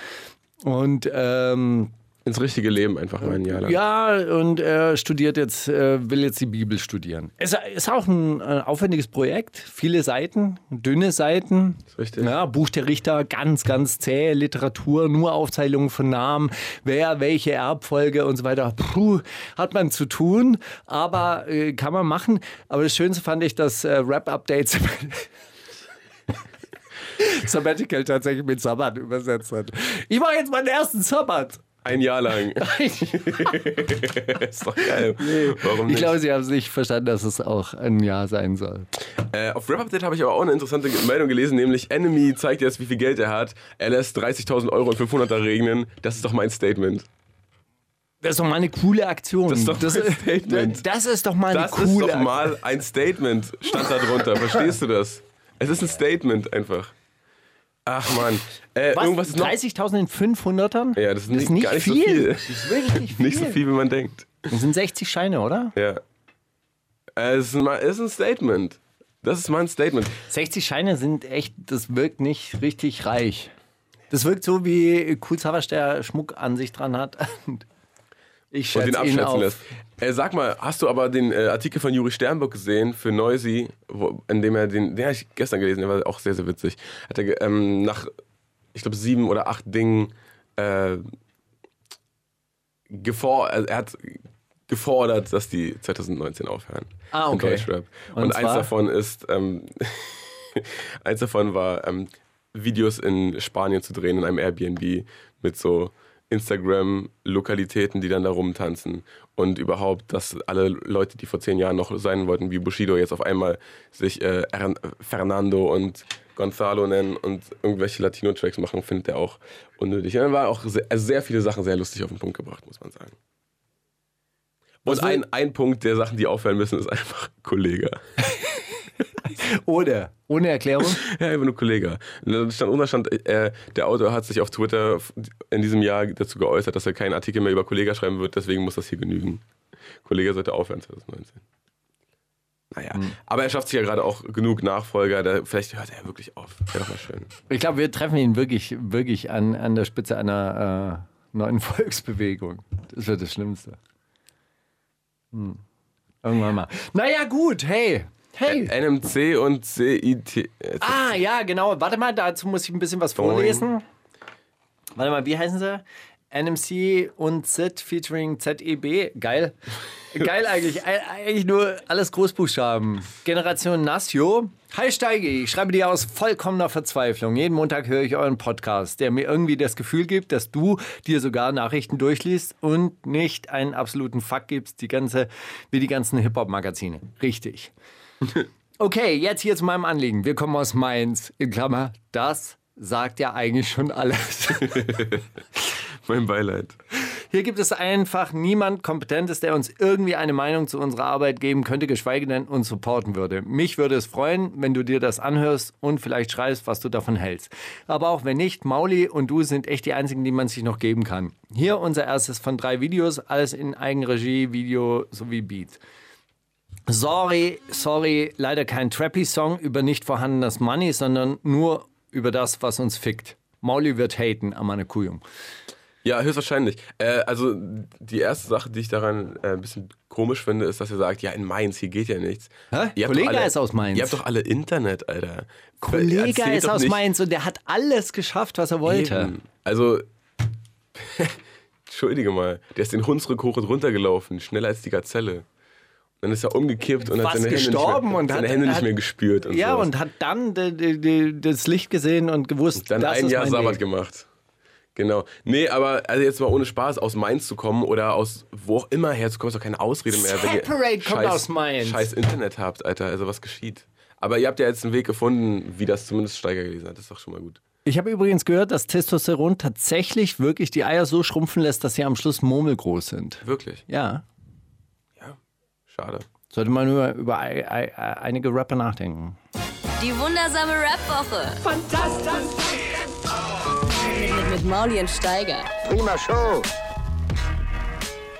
[SPEAKER 6] Und ähm,
[SPEAKER 5] Ins richtige Leben einfach mal ein Jahr lang.
[SPEAKER 6] ja, und er studiert jetzt, äh, will jetzt die Bibel studieren. Es ist auch ein äh, aufwendiges Projekt, viele Seiten, dünne Seiten.
[SPEAKER 5] Ist richtig.
[SPEAKER 6] Ja, Buch der Richter, ganz, ganz zähe Literatur, nur Aufzählungen von Namen, wer, welche Erbfolge und so weiter. Puh, hat man zu tun, aber äh, kann man machen. Aber das Schönste fand ich, dass äh, Rap-Updates Sabbatical tatsächlich mit Sabbat übersetzt hat. Ich mache jetzt meinen ersten Sabbat.
[SPEAKER 5] Ein Jahr lang. ist doch geil. Warum
[SPEAKER 6] Ich
[SPEAKER 5] nicht?
[SPEAKER 6] glaube, Sie haben es nicht verstanden, dass es auch ein Jahr sein soll.
[SPEAKER 5] Äh, auf Rap Update habe ich aber auch eine interessante Meldung gelesen, nämlich Enemy zeigt jetzt, wie viel Geld er hat. Er lässt 30.000 Euro in 500er regnen. Das ist doch mein Statement.
[SPEAKER 6] Das ist doch mal eine coole Aktion.
[SPEAKER 5] Das ist doch ein Statement.
[SPEAKER 6] Das ist doch mal eine
[SPEAKER 5] Das
[SPEAKER 6] coole
[SPEAKER 5] ist doch mal ein Statement, stand da drunter. Verstehst du das? Es ist ein Statement einfach. Ach man. Äh,
[SPEAKER 6] Was?
[SPEAKER 5] irgendwas ist noch.
[SPEAKER 6] 30.000 in 500ern?
[SPEAKER 5] Ja, das ist nicht- gar nicht so viel.
[SPEAKER 6] Das ist wirklich nicht viel.
[SPEAKER 5] Nicht so viel, wie man denkt.
[SPEAKER 6] Das sind 60 Scheine, oder?
[SPEAKER 5] Ja. Äh, Es ist, ein, ist Statement. Das ist mein Statement.
[SPEAKER 6] 60 Scheine sind echt, das wirkt nicht richtig reich. Das wirkt so, wie Savage der Schmuck an sich dran hat. Ich
[SPEAKER 5] Und den
[SPEAKER 6] schätze ihn
[SPEAKER 5] abschätzen
[SPEAKER 6] auf.
[SPEAKER 5] lässt. Äh, sag mal, hast du aber den äh, Artikel von Juri Sternburg gesehen für Noisy, wo, in dem er den, den habe ich gestern gelesen, der war auch sehr, sehr witzig. Hat er ähm, nach, ich glaube, sieben oder acht Dingen äh, gefor also er hat gefordert, dass die 2019 aufhören.
[SPEAKER 6] Ah, okay.
[SPEAKER 5] Deutschrap.
[SPEAKER 6] Und
[SPEAKER 5] Und, eins davon ist, ähm, eins davon war, ähm, Videos in Spanien zu drehen in einem Airbnb mit so Instagram-Lokalitäten, die dann da rumtanzen. Und überhaupt, dass alle Leute, die vor zehn Jahren noch sein wollten wie Bushido, jetzt auf einmal sich äh, Ern- Fernando und Gonzalo nennen und irgendwelche Latino-Tracks machen, findet er auch unnötig. Und dann war auch sehr, also sehr viele Sachen sehr lustig auf den Punkt gebracht, muss man sagen. Und ein, ein Punkt der Sachen, die auffallen müssen, ist einfach Kollege.
[SPEAKER 6] Oder? Ohne Erklärung?
[SPEAKER 5] Ja, einfach nur Kollege. Da stand Unterstand, äh, der Autor hat sich auf Twitter in diesem Jahr dazu geäußert, dass er keinen Artikel mehr über Kollega schreiben wird, deswegen muss das hier genügen. Kollege sollte aufhören 2019. Naja, aber er schafft sich ja gerade auch genug Nachfolger, da, vielleicht hört er ja wirklich auf. Wäre doch mal schön.
[SPEAKER 6] Ich glaube, wir treffen ihn wirklich, wirklich an, an der Spitze einer äh, neuen Volksbewegung. Das wird das Schlimmste. Hm. Irgendwann mal. Naja, gut, hey. Hey.
[SPEAKER 5] NMC und CIT.
[SPEAKER 6] Ah, ja, genau. Warte mal, dazu muss ich ein bisschen was vorlesen. Warte mal, wie heißen sie? NMC und Z featuring ZEB. Geil. Geil eigentlich. Eig- Eigentlich nur alles Großbuchstaben. Generation Nasio. Hi Steigi, ich schreibe dir aus vollkommener Verzweiflung. Jeden Montag höre ich euren Podcast, der mir irgendwie das Gefühl gibt, dass du dir sogar Nachrichten durchliest und nicht einen absoluten Fuck gibst, die ganze, wie die ganzen Hip-Hop-Magazine. Richtig. Okay, jetzt hier zu meinem Anliegen. Wir kommen aus Mainz. In Klammer, das sagt ja eigentlich schon alles.
[SPEAKER 5] Mein Beileid.
[SPEAKER 6] Hier gibt es einfach niemand Kompetentes, der uns irgendwie eine Meinung zu unserer Arbeit geben könnte, geschweige denn uns supporten würde. Mich würde es freuen, wenn du dir das anhörst und vielleicht schreibst, was du davon hältst. Aber auch wenn nicht, Mauli und du sind echt die einzigen, die man sich noch geben kann. Hier unser erstes von drei Videos, alles in Eigenregie, Video sowie Beat. Sorry, sorry, leider kein Trappy-Song über nicht vorhandenes Money, sondern nur über das, was uns fickt. Mauli wird haten, Amane Kuyum.
[SPEAKER 5] Ja, höchstwahrscheinlich. Äh, also die erste Sache, die ich daran äh, ein bisschen komisch finde, ist, dass er sagt, ja, in Mainz, hier geht ja nichts.
[SPEAKER 6] Hä?
[SPEAKER 5] Doch alle,
[SPEAKER 6] ist aus Mainz.
[SPEAKER 5] Ihr habt doch alle Internet, Alter.
[SPEAKER 6] Kollega
[SPEAKER 5] Erzählt
[SPEAKER 6] ist aus
[SPEAKER 5] nicht-
[SPEAKER 6] Mainz und der hat alles geschafft, was er wollte.
[SPEAKER 5] Eben. Also, entschuldige mal, der ist den Hunsrück hoch und runter gelaufen, schneller als die Gazelle. Dann ist er umgekippt und hat seine Hände, nicht
[SPEAKER 6] gestorben
[SPEAKER 5] mehr,
[SPEAKER 6] und
[SPEAKER 5] seine
[SPEAKER 6] hat-
[SPEAKER 5] Hände nicht mehr gespürt. Und
[SPEAKER 6] Ja,
[SPEAKER 5] sowas.
[SPEAKER 6] und hat dann de, de, de, das Licht gesehen und gewusst,
[SPEAKER 5] dann
[SPEAKER 6] das
[SPEAKER 5] ein
[SPEAKER 6] ist
[SPEAKER 5] Jahr
[SPEAKER 6] mein
[SPEAKER 5] Sabbat
[SPEAKER 6] Weg.
[SPEAKER 5] gemacht. Genau. Nee, aber also jetzt mal ohne Spaß, aus Mainz zu kommen oder aus wo auch immer herzukommen, ist doch keine Ausrede mehr. wenn ihr
[SPEAKER 6] Separate kommt aus Mainz.
[SPEAKER 5] Scheiß Internet habt, Alter. Also was geschieht? Aber ihr habt ja jetzt einen Weg gefunden, wie das zumindest Steiger gelesen hat. Das ist doch schon mal gut.
[SPEAKER 6] Ich habe übrigens gehört, dass Testosteron tatsächlich wirklich die Eier so schrumpfen lässt, dass sie am Schluss murmelgroß sind.
[SPEAKER 5] Wirklich.
[SPEAKER 6] Ja.
[SPEAKER 5] Schade.
[SPEAKER 6] sollte man nur über ei, einige Rapper nachdenken.
[SPEAKER 3] Die wundersame Rap-Woche. Fantastisch. Mit, mit, mit Mauli und Steiger.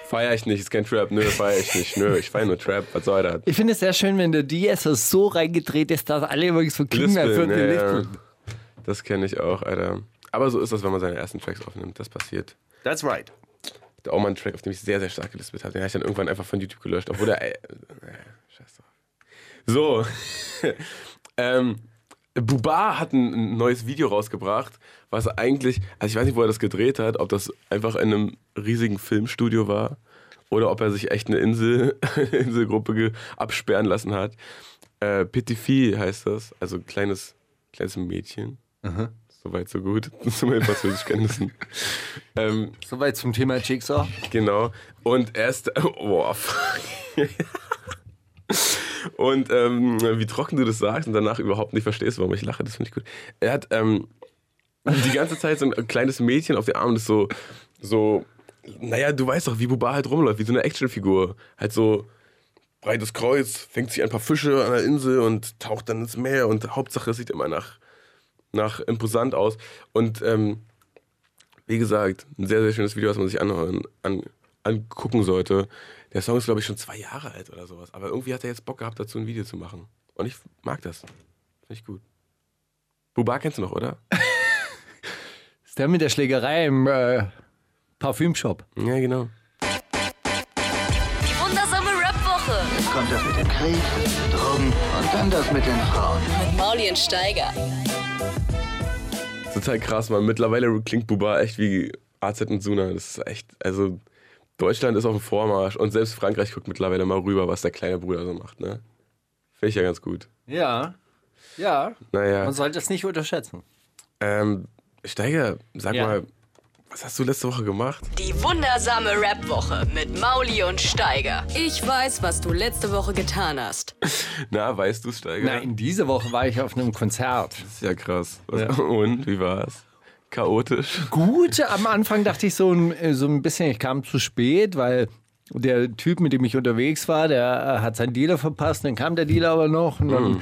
[SPEAKER 5] Feier ich nicht, ist kein Trap. Nö, feier ich nicht. Nö, ich feier nur Trap. Was soll das?
[SPEAKER 6] Ich finde es sehr schön, wenn die jetzt so reingedreht ist, dass alle wirklich so klingen, als
[SPEAKER 5] Lispeln,
[SPEAKER 6] würden
[SPEAKER 5] ja, ja. Das kenne ich auch, Alter. Aber so ist das, wenn man seine ersten Tracks aufnimmt. Das passiert.
[SPEAKER 6] That's right.
[SPEAKER 5] Auch mal einen Track, auf dem ich sehr, sehr stark gelispelt habe. Den habe ich dann irgendwann einfach von YouTube gelöscht. Obwohl der. Äh, äh, scheiß drauf. So. ähm, Buba hat ein, ein neues Video rausgebracht, was eigentlich. Also ich weiß nicht, wo er das gedreht hat, ob das einfach in einem riesigen Filmstudio war oder ob er sich echt eine Insel, Inselgruppe absperren lassen hat. Äh, Petit heißt das, also kleines, kleines Mädchen. Soweit, so gut. Zu meinen Französischkenntnissen. ähm,
[SPEAKER 6] Soweit zum Thema Jigsaw.
[SPEAKER 5] Genau. Und er ist. Oh, fuck. Und ähm, wie trocken du das sagst und danach überhaupt nicht verstehst, warum ich lache, das finde ich gut. Er hat ähm, die ganze Zeit so ein kleines Mädchen auf den Arm, das so, so, naja, du weißt doch, wie Buba halt rumläuft, wie so eine Actionfigur. Halt so breites Kreuz, fängt sich ein paar Fische an der Insel und taucht dann ins Meer und Hauptsache, es sieht immer nach, nach imposant aus. Und ähm, wie gesagt, ein sehr, sehr schönes Video, was man sich anhören, an, angucken sollte. Der Song ist, glaube ich, schon zwei Jahre alt oder sowas. Aber irgendwie hat er jetzt Bock gehabt, dazu ein Video zu machen. Und ich mag das. Finde ich gut. Buba kennst du noch, oder?
[SPEAKER 6] Ist der mit der Schlägerei im äh, Parfümshop.
[SPEAKER 5] Ja, genau.
[SPEAKER 3] Die wundersame Rap-Woche.
[SPEAKER 1] Jetzt kommt das mit dem Krieg, Drogen und dann das mit den Frauen.
[SPEAKER 3] Mit Mauli und Steiger.
[SPEAKER 5] Total krass, man. Mittlerweile klingt Buba echt wie AZ und Suna. Das ist echt, also Deutschland ist auf dem Vormarsch und selbst Frankreich guckt mittlerweile mal rüber, was der kleine Bruder so macht, ne? Finde ich ja ganz gut.
[SPEAKER 6] Ja. Ja.
[SPEAKER 5] Naja.
[SPEAKER 6] Man sollte es nicht unterschätzen.
[SPEAKER 5] Ähm, Steiger, sag
[SPEAKER 6] Ja.
[SPEAKER 5] mal, Was hast du letzte Woche gemacht?
[SPEAKER 3] Die wundersame Rap-Woche mit Mauli und Steiger. Ich weiß, was du letzte Woche getan hast.
[SPEAKER 5] Na, weißt du, Steiger?
[SPEAKER 6] Nein, diese Woche war ich auf einem Konzert.
[SPEAKER 5] Das ist ja krass. Was, Und, wie war's? Chaotisch?
[SPEAKER 6] Gut, am Anfang dachte ich so ein, so ein bisschen, ich kam zu spät, weil der Typ, mit dem ich unterwegs war, der äh, hat seinen Dealer verpasst, dann kam der Dealer aber noch und dann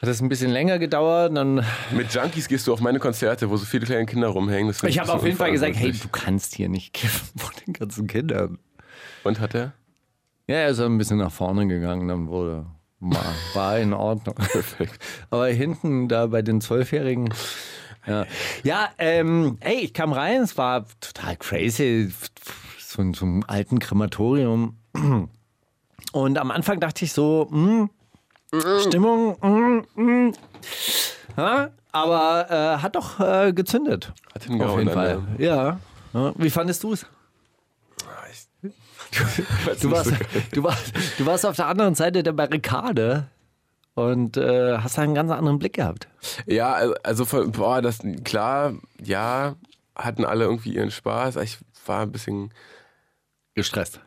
[SPEAKER 6] hat es ein bisschen länger gedauert. Dann
[SPEAKER 5] Mit Junkies gehst du auf meine Konzerte, wo so viele kleine Kinder rumhängen.
[SPEAKER 6] Ich habe auf jeden Fall gesagt, hey, du kannst hier nicht kiffen vor den ganzen Kindern.
[SPEAKER 5] Und hat er?
[SPEAKER 6] Ja, er ist ein bisschen nach vorne gegangen, dann wurde war, war in Ordnung.
[SPEAKER 5] Perfekt.
[SPEAKER 6] Aber hinten da bei den Zwölfjährigen. Ja, ja ähm, ey, ich kam rein, es war total crazy. So in so einem alten Krematorium. Und am Anfang dachte ich so, hm, Stimmung, hm. Ja, aber äh, hat doch äh, gezündet.
[SPEAKER 5] Hat hingehauen
[SPEAKER 6] Auf jeden Fall. Ja. ja. Wie fandest du es? Du
[SPEAKER 5] nicht
[SPEAKER 6] warst, du, warst, du warst auf der anderen Seite der Barrikade und äh, hast einen ganz anderen Blick gehabt.
[SPEAKER 5] Ja, also- also von, boah, das klar, ja, hatten alle irgendwie ihren Spaß. Ich war ein bisschen.
[SPEAKER 6] Gestresst.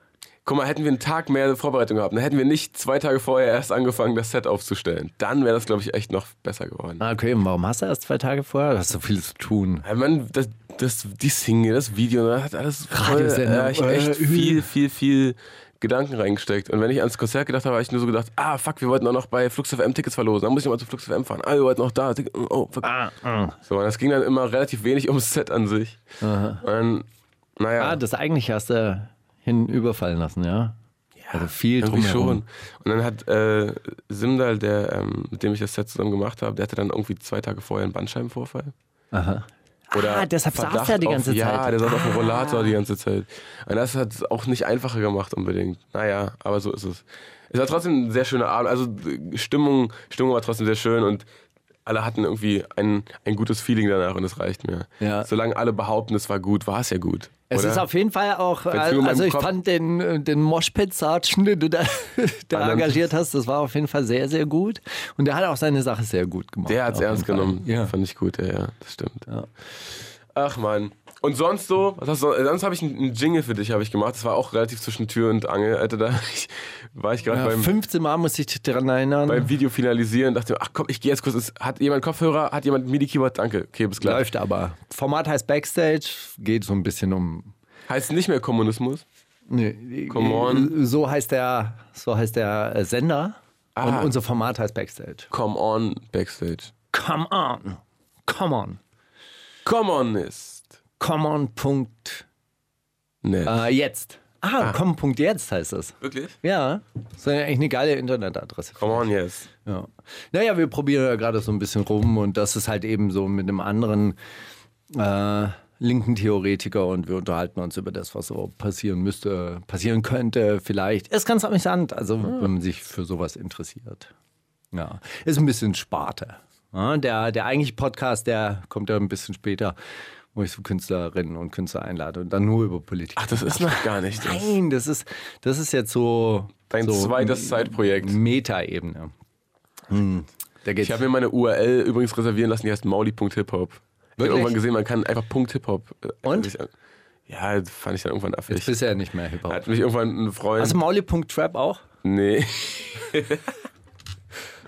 [SPEAKER 5] Guck mal, hätten wir einen Tag mehr Vorbereitung gehabt, dann hätten wir nicht zwei Tage vorher erst angefangen, das Set aufzustellen. Dann wäre das, glaube ich, echt noch besser geworden.
[SPEAKER 6] Ah, Okay, und warum hast du erst zwei Tage vorher? Du hast so viel zu tun.
[SPEAKER 5] Ja, man, das, das, die Single, das Video, das hat alles voll, äh, ich echt viel, viel, viel Gedanken reingesteckt. Und wenn ich ans Konzert gedacht habe, habe ich nur so gedacht, ah, fuck, wir wollten auch noch bei Flux FM Tickets verlosen. Dann muss ich mal zu Flux FM fahren. Ah, wir wollten noch da. Oh, fuck. So, und das ging dann immer relativ wenig ums Set an sich. Und dann, naja.
[SPEAKER 6] Ah, das eigentlich hast du hinüberfallen lassen, ja? also viel drumherum.
[SPEAKER 5] schon. Und dann hat äh, Simdal, der, ähm, mit dem ich das Set zusammen gemacht habe, der hatte dann irgendwie zwei Tage vorher einen Bandscheibenvorfall.
[SPEAKER 6] Aha.
[SPEAKER 5] Oder
[SPEAKER 6] ah, deshalb saß er die
[SPEAKER 5] auf-
[SPEAKER 6] ganze Zeit.
[SPEAKER 5] Ja, der saß auf dem Rollator die ganze Zeit. Und das hat es auch nicht einfacher gemacht unbedingt. Naja, aber so ist es. Es war trotzdem ein sehr schöner Abend. Also Stimmung, Stimmung war trotzdem sehr schön und alle hatten irgendwie ein, ein gutes Feeling danach und das reicht mir.
[SPEAKER 6] Ja.
[SPEAKER 5] Solange alle behaupten, es war gut, war es ja gut.
[SPEAKER 6] Es
[SPEAKER 5] oder?
[SPEAKER 6] ist auf jeden Fall auch,
[SPEAKER 5] in
[SPEAKER 6] also ich
[SPEAKER 5] Kopf-
[SPEAKER 6] fand den, äh, den Moshpit-Sergeant, den du da, da engagiert hast, das war auf jeden Fall sehr, sehr gut. Und der hat auch seine Sache sehr gut gemacht.
[SPEAKER 5] Der hat es ernst genommen.
[SPEAKER 6] Ja.
[SPEAKER 5] Fand ich gut, ja, ja, das stimmt. Ach man. Und sonst so, was hast du, sonst habe ich einen Jingle für dich habe ich gemacht. Das war auch relativ zwischen Tür und Angel. Alter, da ich, war ich gerade
[SPEAKER 6] Ja,
[SPEAKER 5] beim,
[SPEAKER 6] 15 Mal muss ich dich daran erinnern.
[SPEAKER 5] beim Video finalisieren. Dachte mir, ach komm, ich gehe jetzt kurz. ins- Hat jemand Kopfhörer? Hat jemand MIDI-Keyboard? Danke. Okay, bis gleich.
[SPEAKER 6] Läuft aber. Format heißt Backstage, geht so ein bisschen um.
[SPEAKER 5] Heißt nicht mehr Kommunismus.
[SPEAKER 6] Nee,
[SPEAKER 5] Come on.
[SPEAKER 6] So heißt der, so heißt der äh, Sender.
[SPEAKER 5] Ah.
[SPEAKER 6] Und unser Format heißt Backstage.
[SPEAKER 5] Come on, Backstage.
[SPEAKER 6] Come on. Come on.
[SPEAKER 5] Come on ist.
[SPEAKER 6] Come on. Punkt.
[SPEAKER 5] Nett.
[SPEAKER 6] Äh, jetzt. Ah, komm, Punkt jetzt heißt es.
[SPEAKER 5] Wirklich?
[SPEAKER 6] Ja, das ist eigentlich eine geile Internetadresse.
[SPEAKER 5] Come on, yes.
[SPEAKER 6] Ja. Naja, wir probieren ja gerade so ein bisschen rum und das ist halt eben so mit einem anderen äh, linken Theoretiker und wir unterhalten uns über das, was so passieren müsste, passieren könnte, vielleicht. Ist ganz amüsant, also wenn man sich für sowas interessiert. Ja, ist ein bisschen Sparte. Ja, der, der eigentliche Podcast, der kommt ja ein bisschen später, wo ich so Künstlerinnen und Künstler einlade und dann nur über Politik.
[SPEAKER 5] Ach, das ist noch gar nicht. Das.
[SPEAKER 6] Nein, das ist, das ist jetzt so.
[SPEAKER 5] Dein
[SPEAKER 6] so
[SPEAKER 5] zweites Zeitprojekt.
[SPEAKER 6] Meta-Ebene. Hm.
[SPEAKER 5] Ich habe mir meine URL übrigens reservieren lassen, die heißt mauli.hiphop. Ich habe irgendwann gesehen, man kann einfach Punkt Hip-Hop. äh,
[SPEAKER 6] Und?
[SPEAKER 5] an- Ja, fand ich dann irgendwann affig.
[SPEAKER 6] Jetzt bist du ja nicht mehr Hip-Hop.
[SPEAKER 5] Hat mich irgendwann ein Freund.
[SPEAKER 6] Also Mauli.trap auch?
[SPEAKER 5] nee.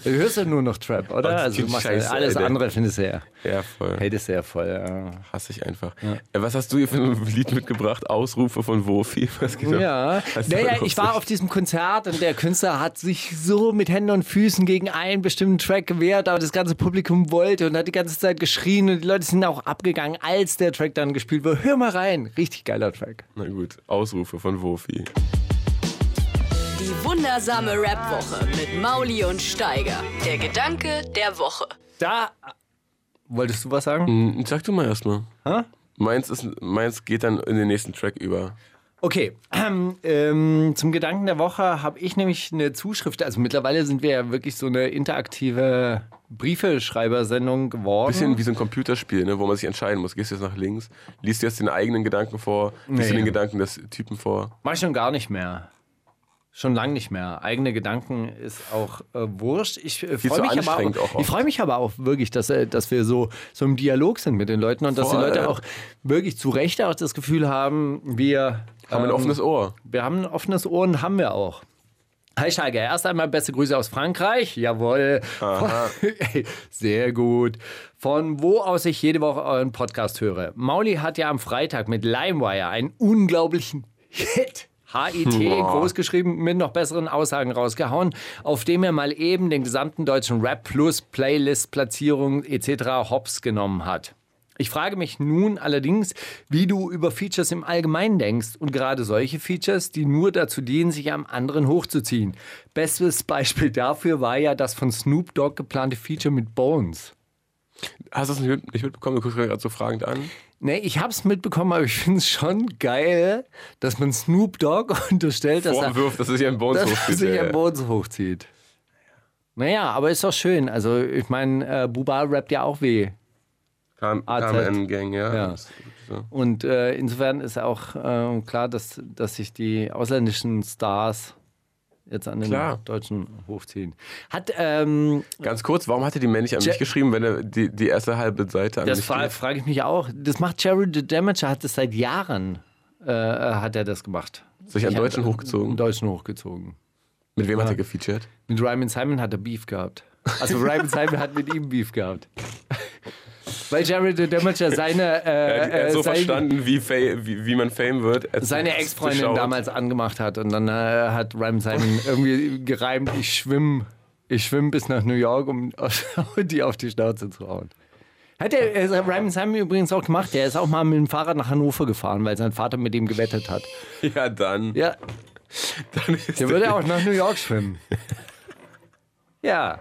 [SPEAKER 6] Du hörst ja nur noch Trap, oder?
[SPEAKER 5] Oh,
[SPEAKER 6] Also machst ja
[SPEAKER 5] scheiße,
[SPEAKER 6] alles
[SPEAKER 5] Alter.
[SPEAKER 6] andere findest du ja.
[SPEAKER 5] Ja, voll.
[SPEAKER 6] Hatest du ja voll. Ja.
[SPEAKER 5] Hasse ich einfach. Äh, Was hast du hier für ein Lied mitgebracht? Ausrufe von Wofi? Was geht?
[SPEAKER 6] Ja, naja, ich war auf diesem Konzert und der Künstler hat sich so mit Händen und Füßen gegen einen bestimmten Track gewehrt, aber das ganze Publikum wollte und hat die ganze Zeit geschrien und die Leute sind auch abgegangen, als der Track dann gespielt wurde. Hör mal rein, richtig geiler Track.
[SPEAKER 5] Na gut, Ausrufe von Wofi.
[SPEAKER 3] Die wundersame Rap-Woche mit Mauli und Steiger. Der Gedanke der Woche.
[SPEAKER 6] Da wolltest du was sagen?
[SPEAKER 5] Hm, Sag du mal erstmal.
[SPEAKER 6] Hä?
[SPEAKER 5] Meins, ist, meins geht dann in den nächsten Track über.
[SPEAKER 6] Okay, ähm, ähm, zum Gedanken der Woche habe ich nämlich eine Zuschrift. Also mittlerweile sind wir ja wirklich so eine interaktive Briefeschreibersendung geworden.
[SPEAKER 5] Bisschen wie so ein Computerspiel, ne, wo man sich entscheiden muss. Gehst du jetzt nach links, liest du jetzt den eigenen Gedanken vor, liest du
[SPEAKER 6] Nee.
[SPEAKER 5] den Gedanken des Typen vor.
[SPEAKER 6] Mach ich schon gar nicht mehr. Schon lange nicht mehr. Eigene Gedanken ist auch äh, wurscht. Ich äh, freue mich, aber auch,
[SPEAKER 5] auch oft.
[SPEAKER 6] ich freu mich aber auch wirklich, dass, äh, dass wir so, so im Dialog sind mit den Leuten und dass die
[SPEAKER 5] Voll.
[SPEAKER 6] Leute auch wirklich zu Recht auch das Gefühl haben, wir
[SPEAKER 5] Haben ein
[SPEAKER 6] ähm,
[SPEAKER 5] offenes Ohr.
[SPEAKER 6] Wir haben ein offenes Ohr und haben wir auch. Hi Schalke, erst einmal beste Grüße aus Frankreich. Jawohl. Ey, Sehr gut. Von wo aus ich jede Woche euren Podcast höre. Mauli hat ja am Freitag mit LimeWire einen unglaublichen Hit. HIT, großgeschrieben, mit noch besseren Aussagen rausgehauen, auf dem er mal eben den gesamten deutschen Rap Plus Playlist, Platzierung etc. hops genommen hat. Ich frage mich nun allerdings, wie du über Features im Allgemeinen denkst und gerade solche Features, die nur dazu dienen, sich am anderen hochzuziehen. Bestes Beispiel dafür war ja das von Snoop Dogg geplante Feature mit Bones.
[SPEAKER 5] Hast du es nicht nicht mitbekommen? Du guckst gerade so fragend an.
[SPEAKER 6] Nee, ich hab's mitbekommen, aber ich finde es schon geil, dass man Snoop Dogg unterstellt, dass er,
[SPEAKER 5] Vorwirft, dass es sich ein Bones
[SPEAKER 6] dass er
[SPEAKER 5] hochzieht.
[SPEAKER 6] sich
[SPEAKER 5] ja,
[SPEAKER 6] am. Boden hochzieht. Naja, aber ist doch schön. Also, ich meine, äh, Buba rappt ja auch weh.
[SPEAKER 5] Kam-
[SPEAKER 6] AZ.
[SPEAKER 5] KMN-Gang, ja.
[SPEAKER 6] Ja.
[SPEAKER 5] Das so.
[SPEAKER 6] Und äh, insofern ist auch äh, klar, dass, dass sich die ausländischen Stars jetzt an den
[SPEAKER 5] Klar.
[SPEAKER 6] Deutschen hochziehen. Hat, ähm,
[SPEAKER 5] Ganz kurz, warum hat er die Männlich an
[SPEAKER 6] Je-
[SPEAKER 5] mich geschrieben, wenn er die, die erste halbe Seite an
[SPEAKER 6] das
[SPEAKER 5] mich geht?
[SPEAKER 6] frage ich mich auch. Das macht Jerry the Damager, hat das seit Jahren, äh, hat er das gemacht.
[SPEAKER 5] Sich
[SPEAKER 6] Ich hab-
[SPEAKER 5] Deutschen hochgezogen?
[SPEAKER 6] Einen Deutschen hochgezogen.
[SPEAKER 5] Mit wem hat er gefeatured?
[SPEAKER 6] Mit Ryman Simon hat er Beef gehabt. Also Ryman Simon hat mit ihm Beef gehabt. Weil Jerry the Damager seine, äh,
[SPEAKER 5] Er
[SPEAKER 6] äh,
[SPEAKER 5] so
[SPEAKER 6] seine,
[SPEAKER 5] verstanden, wie, wie, wie man Fame wird. Er
[SPEAKER 6] seine Ex-Freundin damals angemacht hat. Und dann äh, hat Ryman Simon irgendwie gereimt, ich schwimme ich schwimm bis nach New York, um die auf die Schnauze zu hauen. Hat der äh, Ryman Simon übrigens auch gemacht. Der ist auch mal mit dem Fahrrad nach Hannover gefahren, weil sein Vater mit ihm gewettet hat.
[SPEAKER 5] Ja, dann.
[SPEAKER 6] Ja,
[SPEAKER 5] dann ist
[SPEAKER 6] der würde auch nach New York schwimmen. Ja.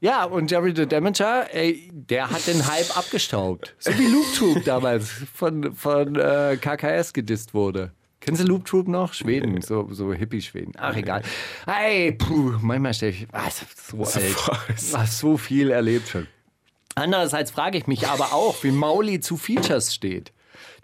[SPEAKER 6] Ja, und Jerry the Damager, ey, der hat den Hype abgestaubt. So wie Loop Troop damals von, von äh, KKS gedisst wurde. Kennst du Loop Troop noch? Schweden, so, so Hippie-Schweden. Ach, egal. Ey, puh, manchmal stelle ich, was, so alt. Ach, so viel erlebt schon. Andererseits frage ich mich aber auch, wie Mauli zu Features steht,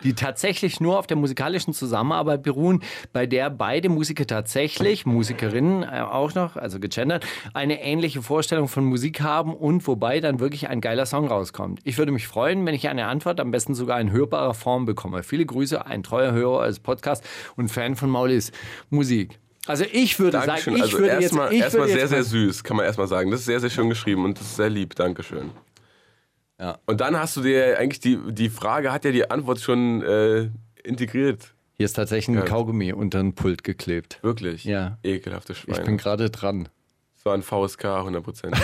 [SPEAKER 6] die tatsächlich nur auf der musikalischen Zusammenarbeit beruhen, bei der beide Musiker tatsächlich, Musikerinnen äh, auch noch, also gegendert, eine ähnliche Vorstellung von Musik haben und wobei dann wirklich ein geiler Song rauskommt. Ich würde mich freuen, wenn ich eine Antwort, am besten sogar in hörbarer Form bekomme. Viele Grüße, ein treuer Hörer als Podcast und Fan von Maulis Musik. Also ich würde
[SPEAKER 5] Dankeschön.
[SPEAKER 6] sagen, ich
[SPEAKER 5] also
[SPEAKER 6] würde jetzt,
[SPEAKER 5] erstmal
[SPEAKER 6] ich
[SPEAKER 5] erstmal sehr,
[SPEAKER 6] jetzt
[SPEAKER 5] sehr süß, kann man erstmal sagen. Das ist sehr, sehr schön geschrieben und das ist sehr lieb. Dankeschön.
[SPEAKER 6] Ja.
[SPEAKER 5] Und dann hast du dir eigentlich die, die Frage, hat ja die Antwort schon äh, integriert.
[SPEAKER 6] Hier ist tatsächlich ein. Kaugummi unter den Pult geklebt.
[SPEAKER 5] Wirklich.
[SPEAKER 6] Ja.
[SPEAKER 5] Ekelhafte
[SPEAKER 6] Ich bin
[SPEAKER 5] Schweine.
[SPEAKER 6] gerade dran.
[SPEAKER 5] So ein VSK 100%.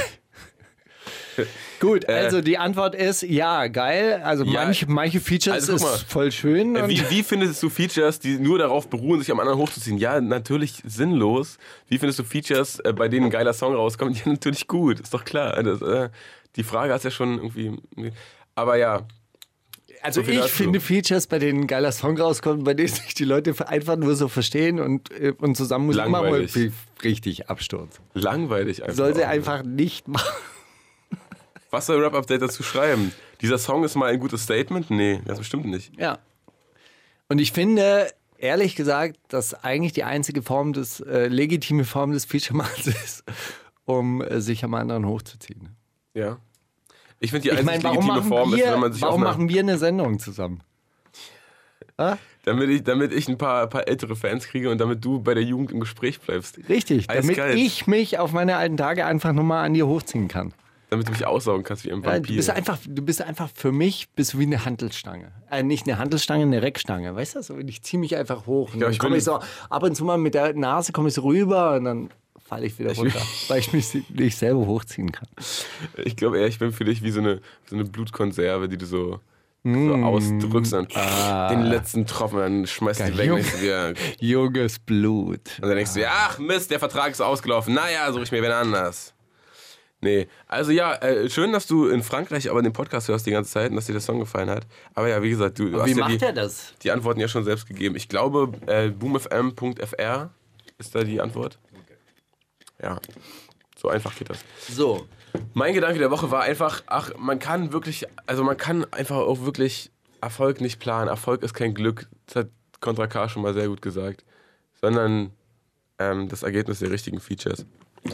[SPEAKER 6] Gut, also die Antwort ist ja, geil. Also
[SPEAKER 5] Äh. Ja.
[SPEAKER 6] manche, manche Features
[SPEAKER 5] Also mal.
[SPEAKER 6] ist voll schön.
[SPEAKER 5] Äh, wie, wie findest du Features, die nur darauf beruhen, sich am anderen hochzuziehen? Ja, natürlich sinnlos. Wie findest du Features, äh, bei denen ein geiler Song rauskommt? Ja, natürlich gut, ist doch klar. Das, äh, die Frage hast ja schon irgendwie. Aber ja,
[SPEAKER 6] also
[SPEAKER 5] so
[SPEAKER 6] ich
[SPEAKER 5] dazu.
[SPEAKER 6] finde Features, bei denen ein geiler Song rauskommt, bei denen sich die Leute einfach nur so verstehen und, äh, und zusammen Musik machen,
[SPEAKER 5] Langweilig.
[SPEAKER 6] wollen, richtig Absturz.
[SPEAKER 5] langweilig einfach.
[SPEAKER 6] Soll sie
[SPEAKER 5] auch.
[SPEAKER 6] einfach nicht machen.
[SPEAKER 5] Was soll Rap-Update dazu schreiben? Dieser Song ist mal ein gutes Statement? Nee, ganz bestimmt nicht.
[SPEAKER 6] Ja. Und ich finde, ehrlich gesagt, dass eigentlich die einzige Form des, äh, legitime Form des Feature-Machens ist, um äh, sich am anderen hochzuziehen.
[SPEAKER 5] Ja. Ich finde, die
[SPEAKER 6] Ich
[SPEAKER 5] einzige
[SPEAKER 6] meine, warum,
[SPEAKER 5] legitime
[SPEAKER 6] machen
[SPEAKER 5] Form ist,
[SPEAKER 6] wir,
[SPEAKER 5] wenn man sich
[SPEAKER 6] warum machen wir eine Sendung zusammen?
[SPEAKER 5] damit, ich, damit ich ein paar, paar ältere Fans kriege und damit du bei der Jugend im Gespräch bleibst.
[SPEAKER 6] Richtig, damit
[SPEAKER 5] Eiskalt.
[SPEAKER 6] ich mich auf meine alten Tage einfach nochmal an dir hochziehen kann.
[SPEAKER 5] Damit du mich aussaugen kannst wie ein
[SPEAKER 6] Ja,
[SPEAKER 5] Vampir.
[SPEAKER 6] du, bist einfach, du bist einfach für mich bist wie eine Handelstange. Äh, nicht eine Handelstange, eine Reckstange. Weißt du? So, ich ziehe mich einfach hoch. Und
[SPEAKER 5] glaub,
[SPEAKER 6] dann
[SPEAKER 5] ich
[SPEAKER 6] komme ich so ab und zu mal mit der Nase komme ich so rüber und dann falle ich wieder runter, weil ich mich nicht selber hochziehen kann.
[SPEAKER 5] Ich glaube eher, ich bin für dich wie so eine, so eine Blutkonserve, die du so, so ausdrückst und den letzten Tropfen, dann schmeißt du weg. Du dir-
[SPEAKER 6] Junges Blut.
[SPEAKER 5] und dann denkst du dir, ach Mist, der Vertrag ist ausgelaufen. Naja, suche ich mir wen anders. Nee, also ja, äh, schön, dass du in Frankreich aber den Podcast hörst die ganze Zeit und dass dir der Song gefallen hat. Aber ja, wie gesagt, du, du hast
[SPEAKER 6] Wie
[SPEAKER 5] ja
[SPEAKER 6] macht
[SPEAKER 5] die,
[SPEAKER 6] er das?
[SPEAKER 5] die Antworten ja schon selbst gegeben. Ich glaube, äh, boomfm.fr ist da die Antwort. Ja, so einfach geht das.
[SPEAKER 6] So.
[SPEAKER 5] Mein Gedanke der Woche war einfach, ach, man kann wirklich, also man kann einfach auch wirklich Erfolg nicht planen. Erfolg ist kein Glück. Das hat Contra K schon mal sehr gut gesagt. Sondern ähm, das Ergebnis der richtigen Features.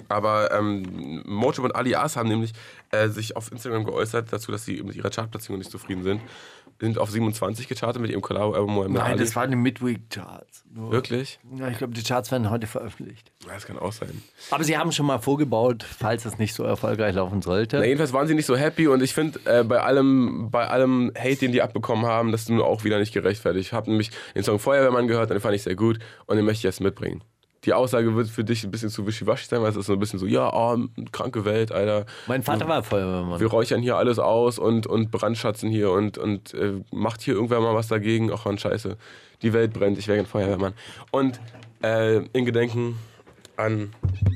[SPEAKER 5] Aber ähm, Mojo und Alias haben nämlich äh, sich auf Instagram geäußert dazu, dass sie mit ihrer Chartplatzierung nicht zufrieden sind. Sind auf 27 gechartet mit ihrem Collabo-Album Muhammad
[SPEAKER 6] Nein,
[SPEAKER 5] Ali.
[SPEAKER 6] das waren die Midweek-Charts.
[SPEAKER 5] Wirklich?
[SPEAKER 6] Ja, ich glaube, die Charts werden heute veröffentlicht.
[SPEAKER 5] Ja, das kann auch sein.
[SPEAKER 6] Aber sie haben schon mal vorgebaut, falls es nicht so erfolgreich laufen sollte.
[SPEAKER 5] Na, jedenfalls waren sie nicht so happy und ich finde, äh, bei, allem, bei allem Hate, den die abbekommen haben, das ist nun auch wieder nicht gerechtfertigt. Ich habe nämlich den Song Feuerwehrmann gehört, den fand ich sehr gut und den möchte ich jetzt mitbringen. Die Aussage wird für dich ein bisschen zu wischiwaschi sein, weil es ist so ein bisschen so, ja, oh, kranke Welt, Alter.
[SPEAKER 6] Mein Vater war Feuerwehrmann.
[SPEAKER 5] Wir räuchern hier alles aus und, und brandschatzen hier und, und äh, macht hier irgendwer mal was dagegen. Ach man, scheiße. Die Welt brennt, ich wäre ein Feuerwehrmann. Und äh, in Gedenken an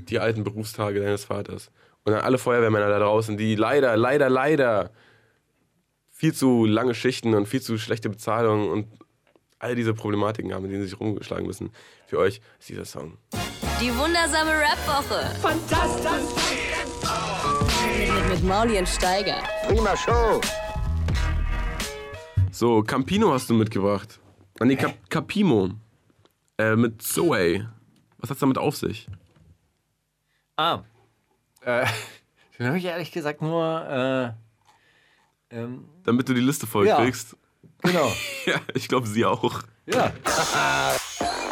[SPEAKER 5] die alten Berufstage deines Vaters und an alle Feuerwehrmänner da draußen, die leider, leider, leider viel zu lange Schichten und viel zu schlechte Bezahlung und all diese Problematiken haben, mit denen sie sich rumgeschlagen müssen. Für euch ist dieser Song.
[SPEAKER 3] Die wundersame Rap-Woche. Fantastisch. Mit, mit Mauli und Steiger.
[SPEAKER 1] Prima Show.
[SPEAKER 5] So, Campino hast du mitgebracht. Ah, nee, Cap Capimo. Äh, mit Zoe. Was hat's damit auf sich?
[SPEAKER 6] Ah. Äh, den habe ich ehrlich gesagt nur. Äh, ähm,
[SPEAKER 5] Damit du die Liste voll
[SPEAKER 6] Ja.
[SPEAKER 5] kriegst.
[SPEAKER 6] Genau.
[SPEAKER 5] Ja, ich glaube, sie auch.
[SPEAKER 6] Ja.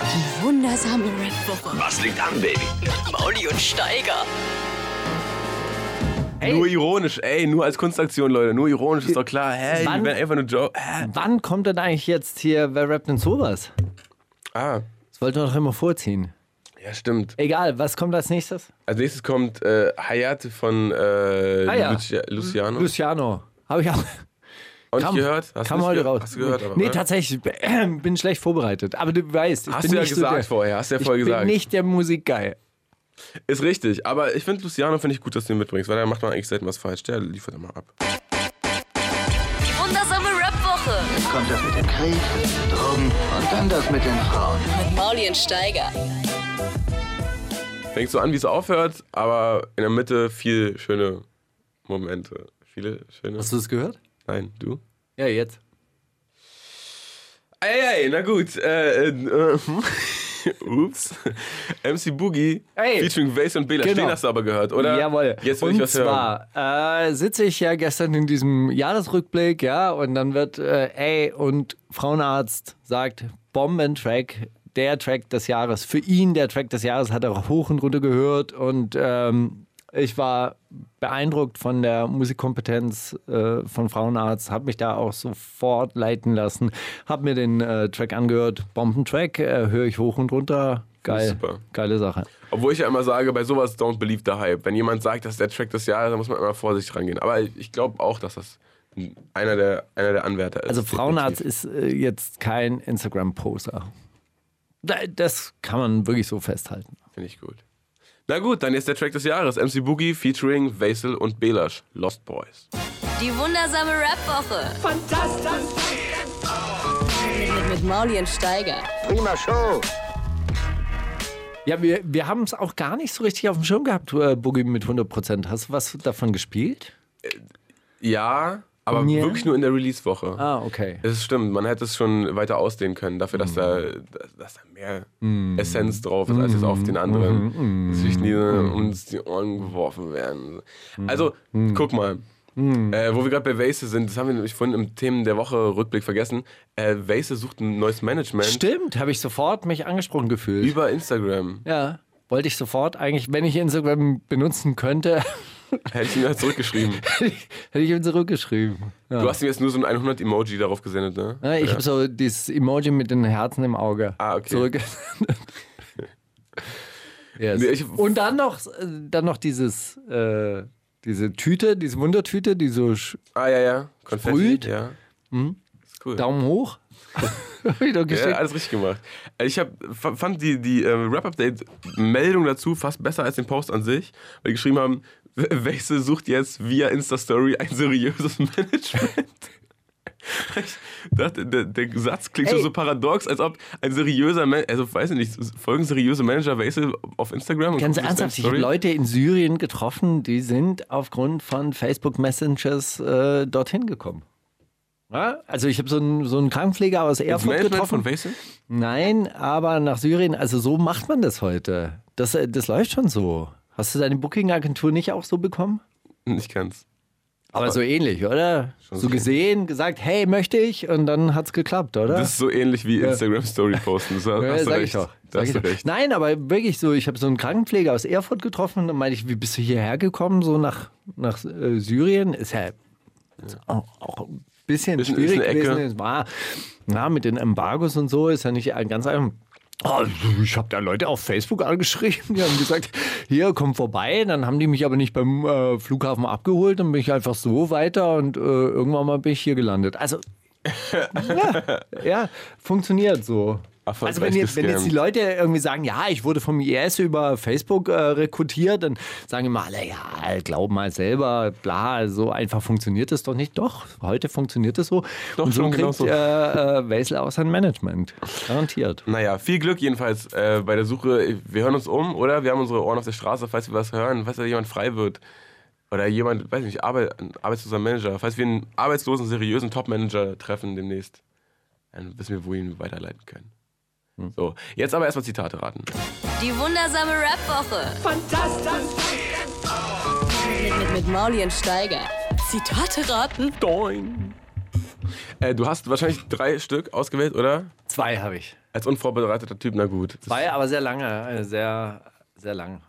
[SPEAKER 3] Die wundersame Rap-Woche.
[SPEAKER 2] Was liegt an, Baby?
[SPEAKER 3] Mauli und Steiger.
[SPEAKER 6] Hey.
[SPEAKER 5] Nur ironisch, ey, nur als Kunstaktion, Leute. Nur ironisch, ist doch klar. Hä,
[SPEAKER 6] Wann-
[SPEAKER 5] die werden einfach nur Joke. Hä?
[SPEAKER 6] Wann kommt denn eigentlich jetzt hier, wer rappt denn sowas?
[SPEAKER 5] Ah,
[SPEAKER 6] Das wollten wir doch immer vorziehen.
[SPEAKER 5] ja, stimmt.
[SPEAKER 6] Egal, was kommt als nächstes?
[SPEAKER 5] Als nächstes kommt äh, Hayate von äh,
[SPEAKER 6] Ah, ja.
[SPEAKER 5] Lucia Luciano.
[SPEAKER 6] Luciano. Habe ich auch.
[SPEAKER 5] Und
[SPEAKER 6] Kam,
[SPEAKER 5] gehört? Hast
[SPEAKER 6] kam heute
[SPEAKER 5] gehört?
[SPEAKER 6] raus.
[SPEAKER 5] Hast du gehört? Aber,
[SPEAKER 6] nee,
[SPEAKER 5] oder?
[SPEAKER 6] tatsächlich. Bin schlecht vorbereitet. Aber du weißt, ich
[SPEAKER 5] Hast
[SPEAKER 6] bin
[SPEAKER 5] du ja
[SPEAKER 6] nicht
[SPEAKER 5] gesagt
[SPEAKER 6] so der,
[SPEAKER 5] vorher, hast du ja
[SPEAKER 6] ich
[SPEAKER 5] vorher
[SPEAKER 6] bin
[SPEAKER 5] gesagt.
[SPEAKER 6] nicht der Musikguy.
[SPEAKER 5] Ist richtig, aber ich finde Luciano finde ich gut, dass du ihn mitbringst, weil da macht man eigentlich selten was falsch. Der liefert immer ab.
[SPEAKER 3] Die wundersame Rap-Woche.
[SPEAKER 1] Jetzt kommt das mit dem Krieg, Drogen und dann das mit den Frauen.
[SPEAKER 3] Mit Mauli und Steiger.
[SPEAKER 5] Fängt so an, wie es aufhört, aber in der Mitte viel schöne Momente. Viele schöne.
[SPEAKER 6] Hast du es gehört?
[SPEAKER 5] Nein, du?
[SPEAKER 6] Ja, jetzt.
[SPEAKER 5] Ey, ey, na gut. Äh, äh, äh, ups. MC Boogie
[SPEAKER 6] Ey.
[SPEAKER 5] featuring Vase und Bela
[SPEAKER 6] Genau.
[SPEAKER 5] Stehen hast du aber gehört, oder?
[SPEAKER 6] Jawohl.
[SPEAKER 5] Jetzt will
[SPEAKER 6] und
[SPEAKER 5] ich was hören.
[SPEAKER 6] zwar äh, sitze ich ja gestern in diesem Jahresrückblick, ja, und dann wird, äh, ey, und Frauenarzt sagt, Bombentrack, der Track des Jahres. Für ihn der Track des Jahres hat er hoch und runter gehört und ähm, ich war beeindruckt von der Musikkompetenz äh, von Frauenarzt, habe mich da auch sofort leiten lassen, habe mir den äh, Track angehört, Bombentrack, äh, höre ich hoch und runter, geil,
[SPEAKER 5] Super.
[SPEAKER 6] geile Sache.
[SPEAKER 5] Obwohl ich ja immer sage, bei sowas don't believe the hype. Wenn jemand sagt, das ist der Track des Jahres, dann muss man immer vorsichtig rangehen. Aber ich glaube auch, dass das einer der, einer der Anwärter ist.
[SPEAKER 6] Also Frauenarzt
[SPEAKER 5] Definitiv.
[SPEAKER 6] ist äh, jetzt kein Instagram-Poser. Da- Das kann man wirklich so festhalten.
[SPEAKER 5] Finde ich gut. Na gut, dann jetzt der Track des Jahres. MC Boogie featuring Vaisel und Belash. Lost Boys.
[SPEAKER 3] Die wundersame Rap-Woche. Fantastisch. Mit, mit Mauli und Steiger.
[SPEAKER 1] Prima Show.
[SPEAKER 6] Ja, wir, wir haben es auch gar nicht so richtig auf dem Schirm gehabt, äh, Boogie mit 100%. Hast du was davon gespielt?
[SPEAKER 5] Ja, aber
[SPEAKER 6] Mir?
[SPEAKER 5] wirklich nur in der Release-Woche.
[SPEAKER 6] Ah, okay.
[SPEAKER 5] Es stimmt, man hätte es schon weiter ausdehnen können, dafür, dass, da, dass, da mehr Essenz drauf ist, als jetzt auf den anderen Geschichten, die uns die Ohren geworfen werden. Also, guck mal. Äh, wo wir gerade bei Vase sind, das haben wir nämlich vorhin im Themen der Woche Rückblick vergessen. Äh, Vase sucht ein neues Management
[SPEAKER 6] Stimmt, habe ich sofort mich angesprochen gefühlt.
[SPEAKER 5] über Instagram.
[SPEAKER 6] ja, wollte ich sofort eigentlich, wenn ich Instagram benutzen könnte,
[SPEAKER 5] Hätte ich ihm halt zurückgeschrieben.
[SPEAKER 6] hätte ich ihm zurückgeschrieben. Ja.
[SPEAKER 5] Du hast ihm jetzt nur so ein 100-Emoji darauf gesendet, ne?
[SPEAKER 6] Ja, ich habe so dieses Emoji mit den Herzen im Auge
[SPEAKER 5] Ah, okay.
[SPEAKER 6] zurück. yes.
[SPEAKER 5] Nee,
[SPEAKER 6] Und dann noch, dann noch dieses, äh, diese Tüte, diese Wundertüte, die so
[SPEAKER 5] Ah, ja, ja. Konfetti.
[SPEAKER 6] Sprüht?
[SPEAKER 5] Ja. Ist cool.
[SPEAKER 6] Daumen hoch.
[SPEAKER 5] Ja, alles richtig gemacht. Äh, Ich hab, fand die, die äh, Rap-Update-Meldung dazu fast besser als den Post an sich, weil die geschrieben haben, Wechsel sucht jetzt via Insta-Story ein seriöses Management. Ich dachte, der, der Satz klingt schon so paradox, als ob ein seriöser Manager, also weiß ich nicht, folgen seriöse Manager Wechsel auf Instagram? und
[SPEAKER 6] Ganz ernsthaft, ich habe? Leute in Syrien getroffen, die sind aufgrund von Facebook Messengers äh, dorthin gekommen. Ja, also ich habe so einen, so einen Krankenpfleger aus Erfurt
[SPEAKER 5] Management
[SPEAKER 6] getroffen.
[SPEAKER 5] von Wesel?
[SPEAKER 6] Nein, aber nach Syrien, also so macht man das heute. Das, äh, das läuft schon so. Hast du deine Booking-Agentur nicht auch so bekommen?
[SPEAKER 5] Ich kann's.
[SPEAKER 6] Aber so ähnlich, oder? So
[SPEAKER 5] so
[SPEAKER 6] gesehen, gesagt, hey, möchte ich und dann hat's geklappt, oder?
[SPEAKER 5] Das ist so ähnlich wie Instagram-Story posten. Das hast,
[SPEAKER 6] Ja,
[SPEAKER 5] hast du
[SPEAKER 6] sag
[SPEAKER 5] recht.
[SPEAKER 6] ich doch.
[SPEAKER 5] Da hast
[SPEAKER 6] doch.
[SPEAKER 5] recht.
[SPEAKER 6] Nein, aber wirklich so, ich habe so einen Krankenpfleger aus Erfurt getroffen und dann meinte ich, wie bist du hierher gekommen, so nach, nach äh, Syrien? Ist ja auch, auch ein bisschen, schwierig
[SPEAKER 5] ist
[SPEAKER 6] gewesen. Es war, na, mit den Embargos und so ist ja nicht ganz einfach. Oh, ich habe da Leute auf Facebook angeschrieben, die haben gesagt, hier, komm vorbei. Dann haben die mich aber nicht beim äh, Flughafen abgeholt, dann bin ich einfach so weiter und äh, irgendwann mal bin ich hier gelandet. Also, ja, ja, funktioniert so. Also wenn, ihr, wenn jetzt die. Leute irgendwie sagen, ja, ich wurde vom IS über Facebook äh, rekrutiert, dann sagen immer alle, ja, glaub mal selber, bla, so einfach funktioniert das doch nicht. Doch, heute funktioniert es so.
[SPEAKER 5] Doch,
[SPEAKER 6] Und so
[SPEAKER 5] schon
[SPEAKER 6] kriegt
[SPEAKER 5] genau so.
[SPEAKER 6] äh, äh, Wesel auch sein Management. Garantiert.
[SPEAKER 5] Naja, viel Glück jedenfalls äh, bei der Suche. Wir hören uns um, oder? Wir haben unsere Ohren auf der Straße, falls wir was hören, falls da jemand frei wird. Oder jemand, weiß nicht, Arbeit, ein arbeitsloser Manager. Falls wir einen arbeitslosen, seriösen Top-Manager treffen demnächst, dann wissen wir, wo wir ihn weiterleiten können. So, jetzt aber erstmal Zitate raten.
[SPEAKER 3] Die wundersame Rap-Woche. Fantastisch. Mit, mit, mit Mauli und Steiger. Zitate raten.
[SPEAKER 5] Doing. Äh, du hast wahrscheinlich drei Stück ausgewählt, oder?
[SPEAKER 6] Zwei habe ich.
[SPEAKER 5] Als unvorbereiteter Typ, na gut.
[SPEAKER 6] Zwei, aber sehr lange. äh, Sehr, sehr lang.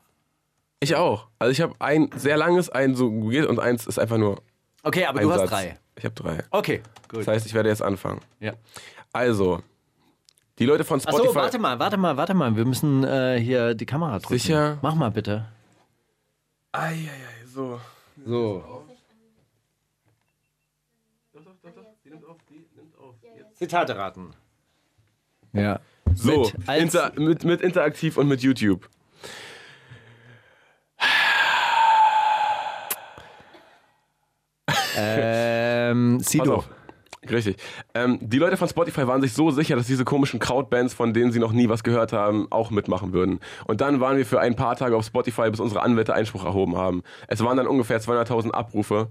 [SPEAKER 5] Ich auch. Also ich habe ein sehr langes, ein so geht und eins ist einfach nur
[SPEAKER 6] Okay, aber
[SPEAKER 5] ein
[SPEAKER 6] du hast
[SPEAKER 5] Satz.
[SPEAKER 6] drei.
[SPEAKER 5] Ich habe drei.
[SPEAKER 6] Okay, gut.
[SPEAKER 5] Das heißt, ich werde jetzt anfangen.
[SPEAKER 6] Ja.
[SPEAKER 5] Also, die Leute von Spotify.
[SPEAKER 6] Achso, warte mal, warte mal, warte mal. Wir müssen äh, hier die Kamera drücken.
[SPEAKER 5] Sicher?
[SPEAKER 6] Mach mal bitte.
[SPEAKER 5] Eieiei, so.
[SPEAKER 6] So. Zitate raten. Ja.
[SPEAKER 5] So,
[SPEAKER 6] Mit
[SPEAKER 5] inter, mit, mit interaktiv und mit YouTube.
[SPEAKER 6] Ähm,
[SPEAKER 5] Pass
[SPEAKER 6] Sido.
[SPEAKER 5] Richtig. Ähm, die Leute von Spotify waren sich so sicher, dass diese komischen Crowdbands, von denen sie noch nie was gehört haben, auch mitmachen würden. Und dann waren wir für ein paar Tage auf Spotify, bis unsere Anwälte Einspruch erhoben haben. Es waren dann ungefähr 200.000 Abrufe.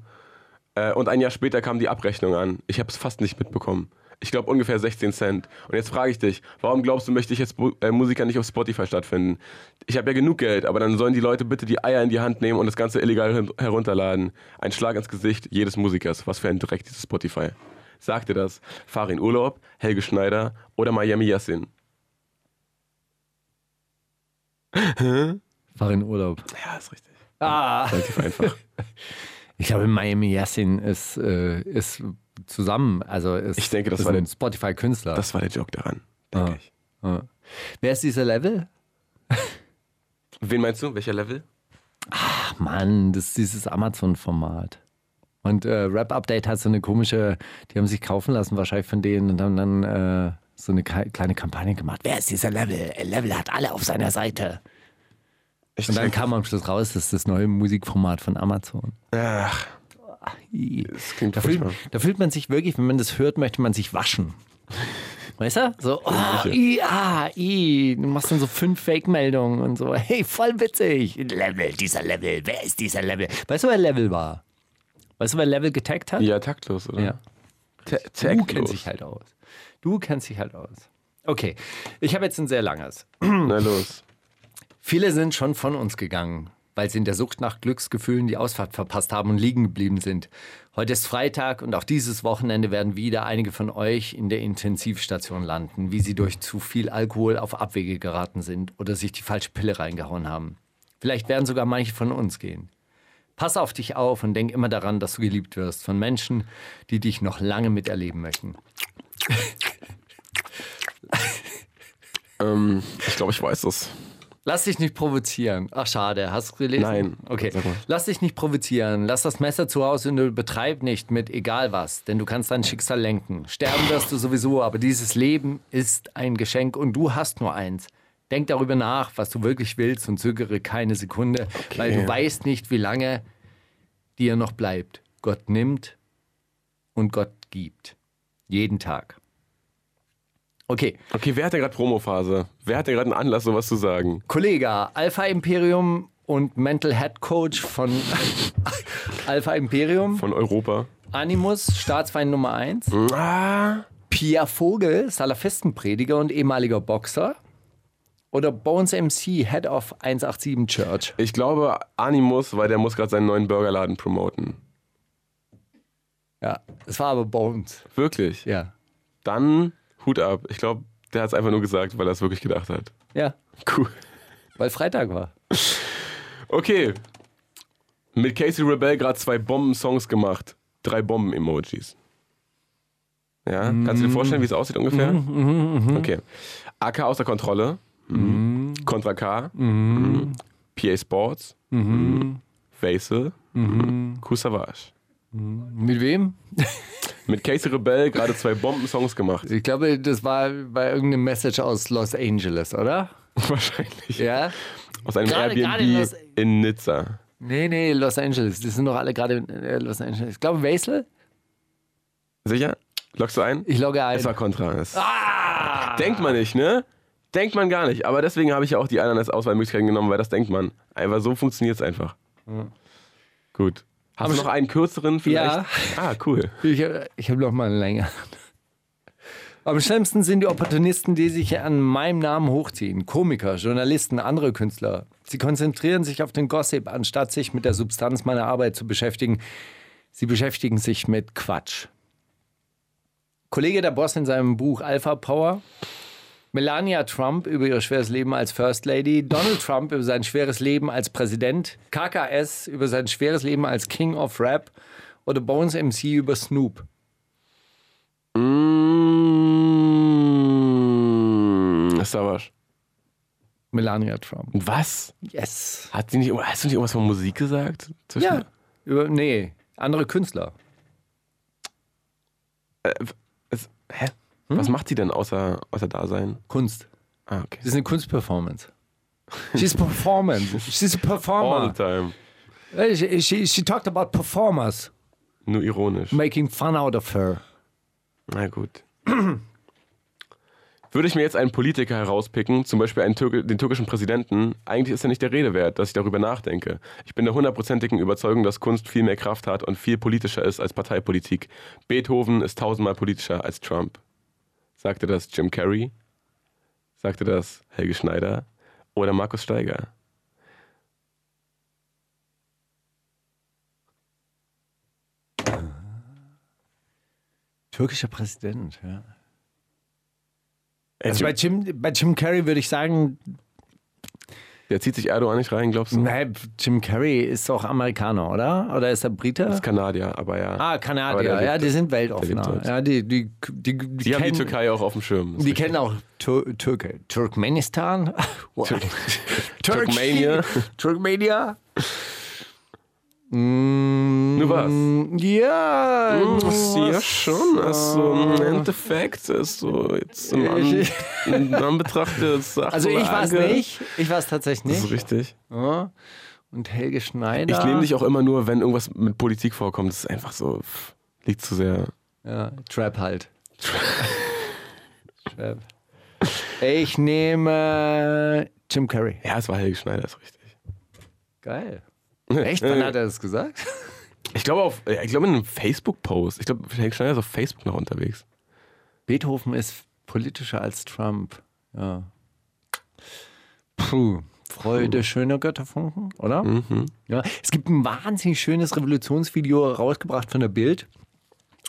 [SPEAKER 5] Äh, und ein Jahr später kam die Abrechnung an. Ich habe es fast nicht mitbekommen. Ich glaube ungefähr 16 Cent. Und jetzt frage ich dich, warum glaubst du, möchte ich jetzt äh, Musiker nicht auf Spotify stattfinden? Ich habe ja genug Geld, aber dann sollen die Leute bitte die Eier in die Hand nehmen und das Ganze illegal herunterladen. Ein Schlag ins Gesicht jedes Musikers. Was für ein Dreck dieses Spotify. Sagt dir das Farin Urlaub, Helge Schneider oder Miami Yassin?
[SPEAKER 6] Fahr in Urlaub.
[SPEAKER 5] Ja, ist richtig.
[SPEAKER 6] Ah.
[SPEAKER 5] Relativ einfach.
[SPEAKER 6] Ich glaube, Miami Yassin ist, äh, ist zusammen. Also ist,
[SPEAKER 5] Ich denke, das
[SPEAKER 6] ist
[SPEAKER 5] war
[SPEAKER 6] ein
[SPEAKER 5] der-
[SPEAKER 6] Spotify-Künstler.
[SPEAKER 5] Das war der Joke daran, denke
[SPEAKER 6] Ah.
[SPEAKER 5] ich.
[SPEAKER 6] Ja. Wer ist dieser Level?
[SPEAKER 5] Wen meinst du? Welcher Level?
[SPEAKER 6] Ach Mann, das ist dieses Amazon-Format. Und äh, Rap-Update hat so eine komische, die haben sich kaufen lassen wahrscheinlich von denen und haben dann äh, so eine kleine Kampagne gemacht. Wer ist dieser Level? Level hat alle auf seiner Seite.
[SPEAKER 5] Ich
[SPEAKER 6] Und dann kam am Schluss raus, das ist das neue Musikformat von Amazon.
[SPEAKER 5] Ach, das klingt
[SPEAKER 6] Da fühlt, da fühlt man sich wirklich, wenn man das hört, möchte man sich waschen. Weißt du? So, oh, i, ah, i. Du machst dann so fünf Fake-Meldungen und so. Hey, voll witzig. Level, dieser Level. Wer ist dieser Level? Weißt du, wer Level war? Weißt du, wer Level getaggt hat?
[SPEAKER 5] Ja, taktlos, oder?
[SPEAKER 6] Ja.
[SPEAKER 5] Ta-
[SPEAKER 6] Du kennst
[SPEAKER 5] Taktlos.
[SPEAKER 6] dich halt aus. Du kennst dich halt aus. Okay, ich habe jetzt ein sehr langes.
[SPEAKER 5] Na los.
[SPEAKER 6] Viele sind schon von uns gegangen, weil sie in der Sucht nach Glücksgefühlen die Ausfahrt verpasst haben und liegen geblieben sind. Heute ist Freitag und auch dieses Wochenende werden wieder einige von euch in der Intensivstation landen, wie sie durch zu viel Alkohol auf Abwege geraten sind oder sich die falsche Pille reingehauen haben. Vielleicht werden sogar manche von uns gehen. Pass auf dich auf und denk immer daran, dass du geliebt wirst von Menschen, die dich noch lange miterleben möchten.
[SPEAKER 5] Ähm, ich glaube, ich weiß das.
[SPEAKER 6] Lass dich nicht provozieren. Ach, schade. Hast du gelesen?
[SPEAKER 5] Nein.
[SPEAKER 6] Okay. Lass dich nicht provozieren. Lass das Messer zu Hause und betreib nicht mit egal was, denn du kannst dein Schicksal lenken. Sterben wirst du sowieso, aber dieses Leben ist ein Geschenk und du hast nur eins. Denk darüber nach, was du wirklich willst und zögere keine Sekunde, weil du weißt nicht, wie lange dir noch bleibt. Gott nimmt und Gott gibt. Jeden Tag. Okay.
[SPEAKER 5] Okay, wer hat denn gerade Promophase? Wer hat denn gerade einen Anlass, sowas zu sagen?
[SPEAKER 6] Kollege, Alpha Imperium und Mental Head Coach von Alpha Imperium
[SPEAKER 5] Von Europa?
[SPEAKER 6] Animus, Staatsfeind Nummer 1.
[SPEAKER 5] Ah,
[SPEAKER 6] Pia Vogel, Salafistenprediger und ehemaliger Boxer. Oder Bones MC, Head of 187 Church.
[SPEAKER 5] ich glaube Animus, weil der muss gerade seinen neuen Burgerladen promoten.
[SPEAKER 6] Ja, es war aber Bones.
[SPEAKER 5] Wirklich?
[SPEAKER 6] Ja.
[SPEAKER 5] Dann Hut ab. Ich glaube, der hat es einfach nur gesagt, weil er es wirklich gedacht hat.
[SPEAKER 6] Ja,
[SPEAKER 5] Cool.
[SPEAKER 6] weil Freitag war.
[SPEAKER 5] Okay. Mit Casey Rebel gerade zwei Bomben-Songs gemacht. Drei Bomben-Emojis. Ja, kannst du dir vorstellen, wie es aussieht ungefähr? Okay. AK außer Kontrolle. Mhm. Contra K. Mhm. PA Sports. Mhm. Vase. Mhm. Savage.
[SPEAKER 6] Mit wem?
[SPEAKER 5] Mit Casey Rebel gerade zwei Bomben-Songs gemacht.
[SPEAKER 6] Ich glaube, das war bei irgendeinem Message aus Los Angeles, oder?
[SPEAKER 5] Wahrscheinlich.
[SPEAKER 6] Ja?
[SPEAKER 5] Aus einem
[SPEAKER 6] Gerade- gerade in
[SPEAKER 5] Airbnb
[SPEAKER 6] Los-
[SPEAKER 5] in Nizza.
[SPEAKER 6] Nee, nee, Los Angeles. Die sind doch alle gerade in äh, Los Angeles. Ich glaube, Wesel?
[SPEAKER 5] Sicher? Loggst du ein?
[SPEAKER 6] Ich logge ein.
[SPEAKER 5] Es war Contra. Es Denkt man nicht, ne? Denkt man gar nicht. Aber deswegen habe ich ja auch die Ananas-Auswahlmöglichkeiten genommen, weil das denkt man. Einfach so funktioniert es einfach. Gut. Hast du noch einen kürzeren vielleicht?
[SPEAKER 6] Ja.
[SPEAKER 5] Ah, cool.
[SPEAKER 6] Ich, ich habe noch mal einen länger. Am schlimmsten sind die Opportunisten, die sich an meinem Namen hochziehen. Komiker, Journalisten, andere Künstler. Sie konzentrieren sich auf den Gossip, anstatt sich mit der Substanz meiner Arbeit zu beschäftigen. Sie beschäftigen sich mit Quatsch. Kollege der Boss in seinem Buch Alpha Power. Melania Trump über ihr schweres Leben als First Lady, Donald Trump über sein schweres Leben als Präsident, KKS über sein schweres Leben als King of Rap oder Bones MC über Snoop.
[SPEAKER 5] Mmh, Savage.
[SPEAKER 6] Melania Trump.
[SPEAKER 5] Was?
[SPEAKER 6] Yes.
[SPEAKER 5] Hat sie nicht, hast du nicht irgendwas von Musik gesagt? Zwischen-
[SPEAKER 6] Ja. Über, nee, andere Künstler.
[SPEAKER 5] Es, hä?
[SPEAKER 6] Hm?
[SPEAKER 5] Was macht sie denn außer, außer Dasein?
[SPEAKER 6] Kunst.
[SPEAKER 5] Ah, okay.
[SPEAKER 6] Das ist eine Kunstperformance. She's performance. She's a
[SPEAKER 5] All
[SPEAKER 6] performer.
[SPEAKER 5] the time.
[SPEAKER 6] She, she, she talked about performers,
[SPEAKER 5] Nur ironisch.
[SPEAKER 6] making fun out of her.
[SPEAKER 5] Na gut. Würde ich mir jetzt einen Politiker herauspicken, zum Beispiel einen Türke, den türkischen Präsidenten, eigentlich ist er nicht der Rede wert, dass ich darüber nachdenke. Ich bin der hundertprozentigen Überzeugung, dass Kunst viel mehr Kraft hat und viel politischer ist als Parteipolitik. Beethoven ist tausendmal politischer als Trump. Sagte das Jim Carrey? Sagte das Helge Schneider? Oder Markus Steiger?
[SPEAKER 6] Türkischer Präsident, ja.
[SPEAKER 5] Äh,
[SPEAKER 6] Also bei Jim, bei Jim Carrey würde ich sagen,
[SPEAKER 5] der zieht sich Erdogan nicht rein, glaubst du?
[SPEAKER 6] nein, Jim Carrey ist doch Amerikaner, oder? Oder ist er Brite?
[SPEAKER 5] Das ist Kanadier, aber ja.
[SPEAKER 6] Ah, Kanadier, ja, die sind weltoffener. Ja, die, die, die, die,
[SPEAKER 5] haben die Türkei auch auf dem Schirm.
[SPEAKER 6] Die kennen auch Türke. Turkmenistan?
[SPEAKER 5] Türk-
[SPEAKER 6] Turkey. Mm,
[SPEAKER 5] Nur was?
[SPEAKER 6] Ja.
[SPEAKER 5] Ja, schon. Also im Endeffekt ist so jetzt im An in Anbetracht der Sachlage.
[SPEAKER 6] Also ich weiß nicht. Ich weiß tatsächlich
[SPEAKER 5] Das ist
[SPEAKER 6] nicht.
[SPEAKER 5] richtig.
[SPEAKER 6] Ja. Und Helge Schneider.
[SPEAKER 5] Ich nehme dich auch immer nur, wenn irgendwas mit Politik vorkommt. Das ist einfach so, liegt zu sehr.
[SPEAKER 6] Ja, Trap halt. Trap. Ich nehme Jim Carrey.
[SPEAKER 5] Ja, es war Helge Schneider, ist richtig.
[SPEAKER 6] Geil. Echt? Wann hat er das gesagt?
[SPEAKER 5] Ich glaube auf, ja, ich glaube in einem Facebook-Post. Ich glaube, Helge Schneider ist auf Facebook noch unterwegs.
[SPEAKER 6] Beethoven ist politischer als Trump. Ja. Puh. Freude schöner Götterfunken, oder? Ja. Es gibt ein wahnsinnig schönes Revolutionsvideo rausgebracht von der Bild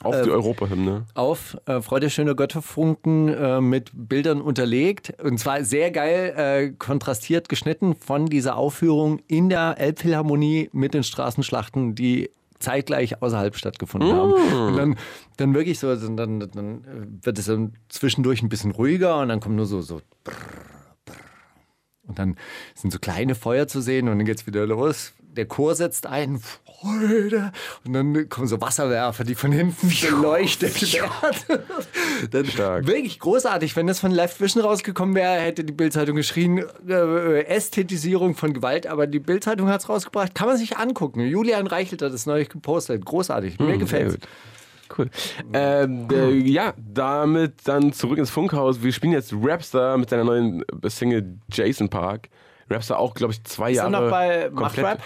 [SPEAKER 5] Auf
[SPEAKER 6] Äh,
[SPEAKER 5] die Europahymne.
[SPEAKER 6] auf äh, Freude schöner Götterfunken äh, mit Bildern unterlegt. Und zwar sehr geil äh, kontrastiert geschnitten von dieser Aufführung in der Elbphilharmonie mit den Straßenschlachten, die zeitgleich außerhalb stattgefunden haben. Und dann, dann wirklich so, dann, dann, wird es dann zwischendurch ein bisschen ruhiger und dann kommt nur so, so und dann sind so kleine Feuer zu sehen und dann geht's wieder los. Der Chor setzt ein, Freude. Und dann kommen so Wasserwerfer, die von hinten beleuchtet werden. dann
[SPEAKER 5] Stark.
[SPEAKER 6] Wirklich großartig. Wenn das von Live Vision rausgekommen wäre, hätte die Bildzeitung geschrien, äh, Ästhetisierung von Gewalt. Aber die Bildzeitung hat's rausgebracht. Kann man sich angucken. Julian Reichelt hat das neulich gepostet. Großartig. Mir
[SPEAKER 5] Sehr
[SPEAKER 6] gefällt's.
[SPEAKER 5] gut. Cool. Ähm, äh, ja, damit dann zurück ins Funkhaus. Wir spielen jetzt Rapstar mit seiner neuen Single Jason Park. Rapstar auch, glaube ich, zwei
[SPEAKER 6] er
[SPEAKER 5] Jahre.
[SPEAKER 6] noch bei Macht Rap?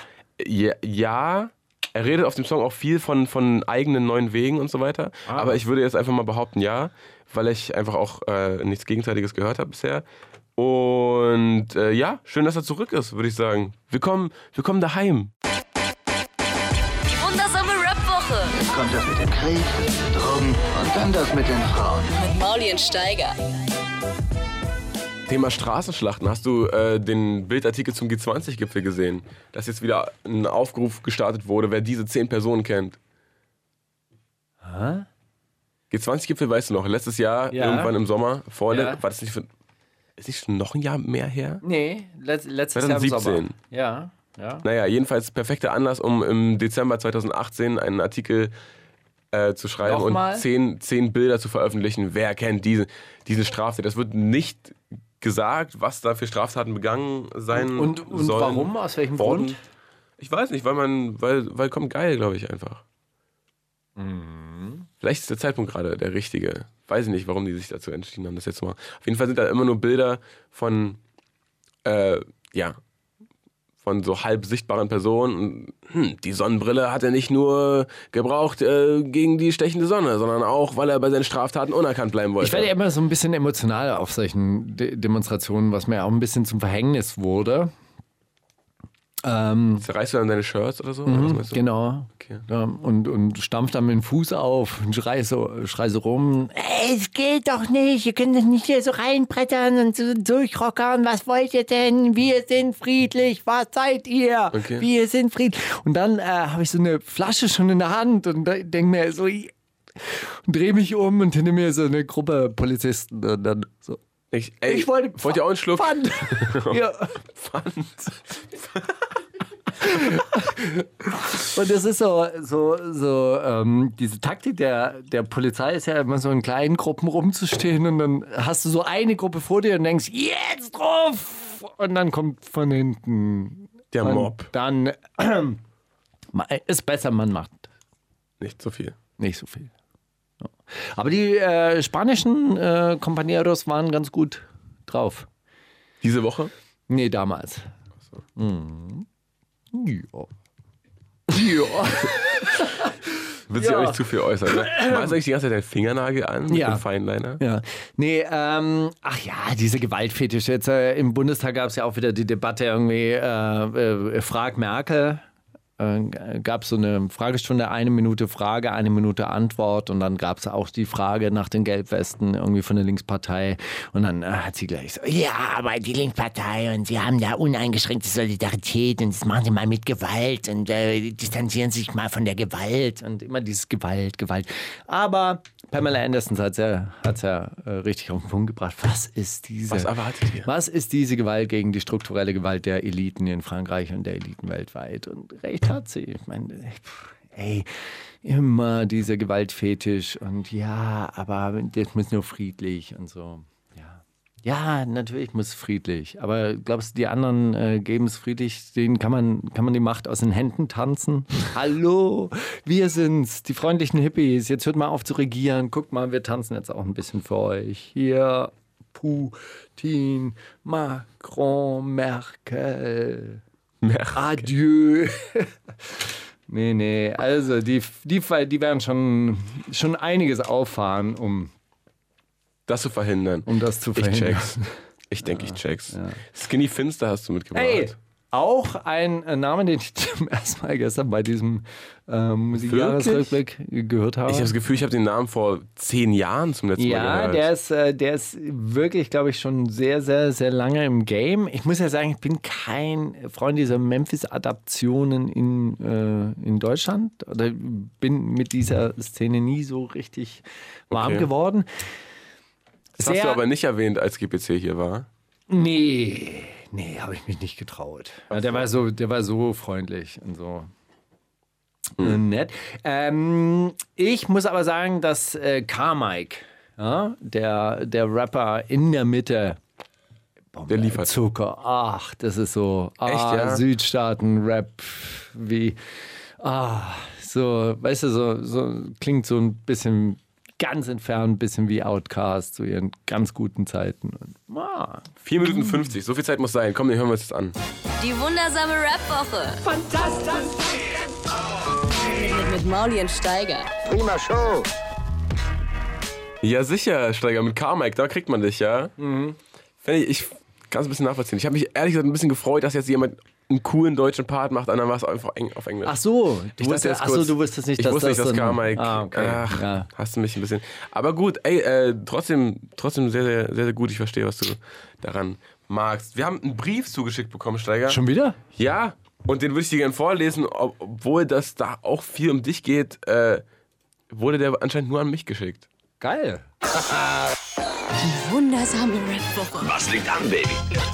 [SPEAKER 5] Ja, ja, Er redet auf dem Song auch viel von, von eigenen neuen Wegen und so weiter.
[SPEAKER 6] Ah.
[SPEAKER 5] Aber ich würde jetzt einfach mal behaupten, ja, weil ich einfach auch äh, nichts Gegenteiliges gehört habe bisher. Und äh, ja, schön, dass er zurück ist, würde ich sagen. Willkommen, willkommen daheim.
[SPEAKER 3] Die wundersame Rap-Woche
[SPEAKER 1] Jetzt kommt das mit dem Krieg, Drogen und dann das mit den Frauen.
[SPEAKER 3] mit Maulien Steiger.
[SPEAKER 5] Thema Straßenschlachten. Hast du äh, den Bildartikel zum G20-Gipfel gesehen? Dass jetzt wieder ein Aufruf gestartet wurde, wer diese zehn Personen kennt.
[SPEAKER 6] Hä?
[SPEAKER 5] G20-Gipfel weißt du noch, letztes Jahr,
[SPEAKER 6] Ja.
[SPEAKER 5] irgendwann im Sommer, vorle
[SPEAKER 6] Ja.
[SPEAKER 5] war das nicht, für, ist nicht schon noch ein Jahr mehr her?
[SPEAKER 6] Nee, letzt, letztes Jahr im
[SPEAKER 5] 2017.
[SPEAKER 6] Sommer. Ja, ja.
[SPEAKER 5] Naja, jedenfalls perfekter Anlass, um im Dezember 2018 einen Artikel äh, zu schreiben
[SPEAKER 6] Nochmal?
[SPEAKER 5] und zehn, zehn Bilder zu veröffentlichen. Wer kennt diese, diese Straftat? Das wird nicht gesagt, was da für Straftaten begangen sein
[SPEAKER 6] Und, und
[SPEAKER 5] sollen.
[SPEAKER 6] warum? Aus welchem
[SPEAKER 5] worden.
[SPEAKER 6] Grund?
[SPEAKER 5] Ich weiß nicht, weil man, weil, weil kommt geil, glaube ich einfach.
[SPEAKER 6] Mhm.
[SPEAKER 5] Vielleicht ist der Zeitpunkt gerade der richtige. Weiß ich nicht, warum die sich dazu entschieden haben, das jetzt zu machen. Auf jeden Fall sind da immer nur Bilder von, äh, ja, von so halb sichtbaren Personen. Hm, die Sonnenbrille hat er nicht nur gebraucht äh, gegen die stechende Sonne, sondern auch, weil er bei seinen Straftaten unerkannt bleiben wollte.
[SPEAKER 6] Ich werde immer so ein bisschen emotional auf solchen De Demonstrationen, was mir auch ein bisschen zum Verhängnis wurde. Ähm,
[SPEAKER 5] Zerreißt du dann deine Shirts oder so? Oder meinst du?
[SPEAKER 6] genau.
[SPEAKER 5] Okay.
[SPEAKER 6] Ja, und, und stampft dann mit dem Fuß auf und schrei so, schrei so rum. Ey, es geht doch nicht. Ihr könnt nicht hier so reinbrettern und so durchrockern. Was wollt ihr denn? Wir sind friedlich. Was seid ihr?
[SPEAKER 5] Okay.
[SPEAKER 6] Wir sind friedlich. Und dann äh, habe ich so eine Flasche schon in der Hand und denke mir so, und drehe mich um und hinter mir so eine Gruppe Polizisten und dann so.
[SPEAKER 5] Ich, ey,
[SPEAKER 6] Ich wollte
[SPEAKER 5] wollt ihr auch einen Schluck?
[SPEAKER 6] Pfand. ja.
[SPEAKER 5] Pfand.
[SPEAKER 6] Und das ist so, so, so ähm, diese Taktik der, der Polizei ist ja immer so in kleinen Gruppen rumzustehen und dann hast du so eine Gruppe vor dir und denkst, jetzt drauf! Und dann kommt von hinten.
[SPEAKER 5] Der Mob.
[SPEAKER 6] Dann äh, ist besser, man macht
[SPEAKER 5] Nicht so viel.
[SPEAKER 6] nicht so viel. Ja. Aber die äh, spanischen äh, Compañeros waren ganz gut drauf.
[SPEAKER 5] Diese Woche?
[SPEAKER 6] Nee, damals. Mhm. Ja. Ja.
[SPEAKER 5] Wird sich
[SPEAKER 6] Ja.
[SPEAKER 5] auch nicht zu viel äußern. Ne? Malst du eigentlich die ganze Zeit deinen Fingernagel an mit
[SPEAKER 6] Ja.
[SPEAKER 5] dem Feinliner?
[SPEAKER 6] Ja, nee, ähm, ach ja, diese Gewaltfetisch. Jetzt äh, im Bundestag gab es ja auch wieder die Debatte irgendwie, äh, äh, frag Merkel. Äh, gab es so eine Fragestunde, eine Minute Frage, eine Minute Antwort und dann gab es auch die Frage nach den Gelbwesten irgendwie von der Linkspartei und dann äh, hat sie gleich so, ja, aber die Linkspartei und sie haben da uneingeschränkte Solidarität und das machen sie mal mit Gewalt und äh, distanzieren sich mal von der Gewalt und immer dieses Gewalt, Gewalt. Aber Pamela Anderson hat es ja, hat's ja äh, richtig auf den Punkt gebracht. Was ist diese...
[SPEAKER 5] Was erwartet ihr?
[SPEAKER 6] Was ist diese Gewalt gegen die strukturelle Gewalt der Eliten in Frankreich und der Eliten weltweit? Und recht hat sie. Ich meine, ey, immer dieser Gewaltfetisch und ja, aber das muss nur friedlich und so. Ja. Ja, natürlich muss es friedlich. Aber glaubst du, die anderen äh, geben es friedlich? Denen kann man, kann man die Macht aus den Händen tanzen? Hallo, wir sind's, die freundlichen Hippies. Jetzt hört mal auf zu regieren. Guckt mal, wir tanzen jetzt auch ein bisschen für euch. Hier, Putin, Macron, Merkel. Adieu. nee, nee, also die, die, die werden schon, schon einiges auffahren, um,
[SPEAKER 5] Das zu verhindern.
[SPEAKER 6] um das zu
[SPEAKER 5] ich
[SPEAKER 6] verhindern.
[SPEAKER 5] check's. Ich denke, ich check's. Skinny Finster hast du mitgebracht.
[SPEAKER 6] Ey, auch ein äh, Name, den ich zum ersten Mal gestern bei diesem äh, Musikjahresrückblick gehört habe.
[SPEAKER 5] Ich habe das Gefühl, ich habe den Namen vor zehn Jahren zum letzten Mal
[SPEAKER 6] Ja,
[SPEAKER 5] gehört.
[SPEAKER 6] der ist, äh, der ist wirklich, glaube ich, schon sehr, sehr, sehr lange im Game. Ich muss ja sagen, ich bin kein Freund dieser Memphis-Adaptionen in, äh, in Deutschland. Oder bin mit dieser Szene nie so richtig warm
[SPEAKER 5] Okay.
[SPEAKER 6] geworden.
[SPEAKER 5] das hast du aber nicht erwähnt, als GPC hier war.
[SPEAKER 6] Nee, nee, habe ich mich nicht getraut. Ja, der war so, der war so freundlich und so. äh, Nett. Ähm, ich muss aber sagen, dass äh, Carmike, ja, der, der Rapper in der Mitte,
[SPEAKER 5] Der liefert.
[SPEAKER 6] Zucker, ach, das ist so, ah,
[SPEAKER 5] Echt, ja?
[SPEAKER 6] Südstaaten-Rap, wie, ah, so, weißt du, so, so klingt so ein bisschen ganz entfernt, ein bisschen wie Outcast zu ihren ganz guten Zeiten. Und, ah,
[SPEAKER 5] 4 Minuten 50, so viel Zeit muss sein. Komm, den hören wir uns jetzt an.
[SPEAKER 3] Die wundersame Rap-Woche.
[SPEAKER 2] Fantastisch.
[SPEAKER 3] mit Mauli und Steiger.
[SPEAKER 1] Prima Show.
[SPEAKER 5] Ja, sicher, Steiger, mit Carmike, da kriegt man dich, ja. Mhm. Ich, ich kann es ein bisschen nachvollziehen. Ich habe mich ehrlich gesagt ein bisschen gefreut, dass jetzt jemand einen coolen deutschen Part macht, dann war es einfach eng, auf Englisch.
[SPEAKER 6] Ach so, du wusstest, ach so, du wusstest nicht,
[SPEAKER 5] ich
[SPEAKER 6] dass
[SPEAKER 5] wusste
[SPEAKER 6] das
[SPEAKER 5] nicht, dass Carmike.
[SPEAKER 6] Ah, okay.
[SPEAKER 5] Ach,
[SPEAKER 6] ja.
[SPEAKER 5] hast du mich ein bisschen. Aber gut, ey, äh, trotzdem, trotzdem sehr, sehr, sehr, sehr gut. Ich verstehe, was du daran magst. Wir haben einen Brief zugeschickt bekommen, Steiger.
[SPEAKER 6] Schon wieder?
[SPEAKER 5] Ja, und den würde ich dir gerne vorlesen, ob, obwohl das da auch viel um dich geht, äh, wurde der anscheinend nur an mich geschickt.
[SPEAKER 6] Geil.
[SPEAKER 3] Wundersame Rap-Woche.
[SPEAKER 1] Was liegt an, Baby?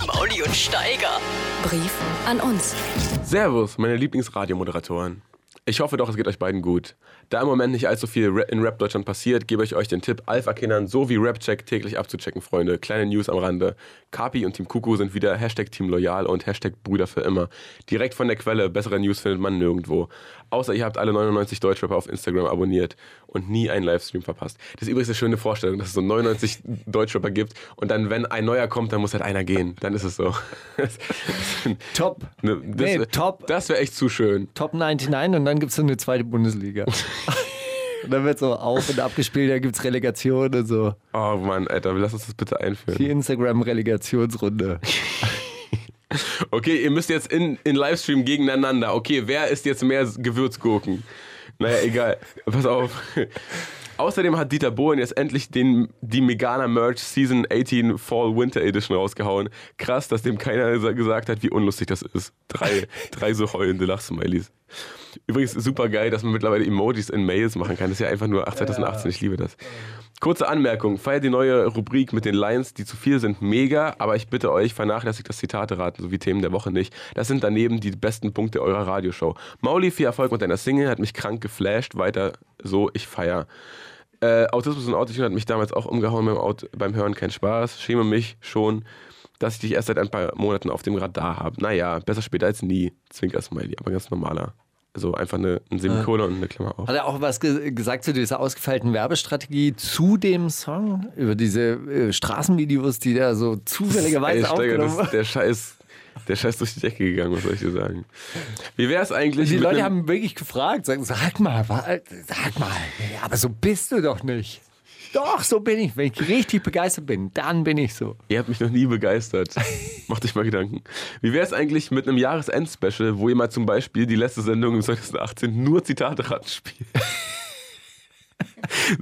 [SPEAKER 3] Mauli und Steiger. Brief an uns.
[SPEAKER 5] Servus, meine Lieblingsradiomoderatoren. Ich hoffe doch, es geht euch beiden gut. Da im Moment nicht allzu viel in Rap Deutschland passiert, gebe ich euch den Tipp, Alpha-Kindern sowie Rapcheck täglich abzuchecken, Freunde. Kleine News am Rande. Kapi und Team Kuku sind wieder Hashtag Team Loyal und Hashtag Brüder für immer. Direkt von der Quelle, bessere News findet man nirgendwo. Außer ihr habt alle 99 Deutschrapper auf Instagram abonniert und nie einen Livestream verpasst. Das ist übrigens eine schöne Vorstellung, dass es so 99 Deutschrapper gibt und dann, wenn ein neuer kommt, dann muss halt einer gehen. Dann ist es so.
[SPEAKER 6] Top.
[SPEAKER 5] Ne, das
[SPEAKER 6] Nee, top.
[SPEAKER 5] Das wäre echt zu schön.
[SPEAKER 6] Top 99 und dann gibt es so eine zweite Bundesliga. und dann wird so auf und abgespielt, da gibt es Relegation und so.
[SPEAKER 5] Oh Mann, Alter, lass uns das bitte einführen.
[SPEAKER 6] Die Instagram-Relegationsrunde.
[SPEAKER 5] Okay, ihr müsst jetzt in, in Livestream gegeneinander. Okay, wer ist jetzt mehr Gewürzgurken? Naja, egal. Pass auf. Außerdem hat Dieter Bohlen jetzt endlich den, die Megana Merch Season 18 Fall Winter Edition rausgehauen. Krass, dass dem keiner gesa- gesagt hat, wie unlustig das ist. Drei, drei so heulende Lachsmileys. Übrigens super geil, dass man mittlerweile Emojis in Mails machen kann. Das ist ja einfach nur ach, 2018. Ich liebe das. Kurze Anmerkung. Feiert die neue Rubrik mit den Lines, die zu viel sind, mega. Aber ich bitte euch, vernachlässigt das Zitate-Raten sowie Themen der Woche nicht. Das sind daneben die besten Punkte eurer Radioshow. Mauli, viel Erfolg mit deiner Single, hat mich krank geflasht. Weiter so, ich feier. Äh, Autismus und Autotune hat mich damals auch umgehauen beim, Aut beim Hören. Kein Spaß. Schäme mich schon, dass ich dich erst seit ein paar Monaten auf dem Radar habe. Naja, besser später als nie. Zwinker-Smiley, aber ganz normaler. Also einfach eine, ein Semikolon und eine Klammer auf.
[SPEAKER 6] Hat er auch was ge gesagt zu dieser ausgefeilten Werbestrategie zu dem Song? Über diese äh, Straßenvideos, die da so
[SPEAKER 5] Ey,
[SPEAKER 6] zufälligerweise
[SPEAKER 5] Steiger, das
[SPEAKER 6] aufgenommen
[SPEAKER 5] ist der Scheiß, der Scheiß durch die Decke gegangen, was soll ich dir sagen? Wie wäre es eigentlich
[SPEAKER 6] Die Leute haben wirklich gefragt, sagen, sag mal, sag mal, aber so bist du doch nicht. Doch, so bin ich. Wenn ich richtig begeistert bin, dann bin ich so.
[SPEAKER 5] Ihr habt mich noch nie begeistert. Macht euch mal Gedanken. Wie wäre es eigentlich mit einem Jahresend-Special, wo ihr mal zum Beispiel die letzte Sendung im 2018 nur Zitate raten spielt?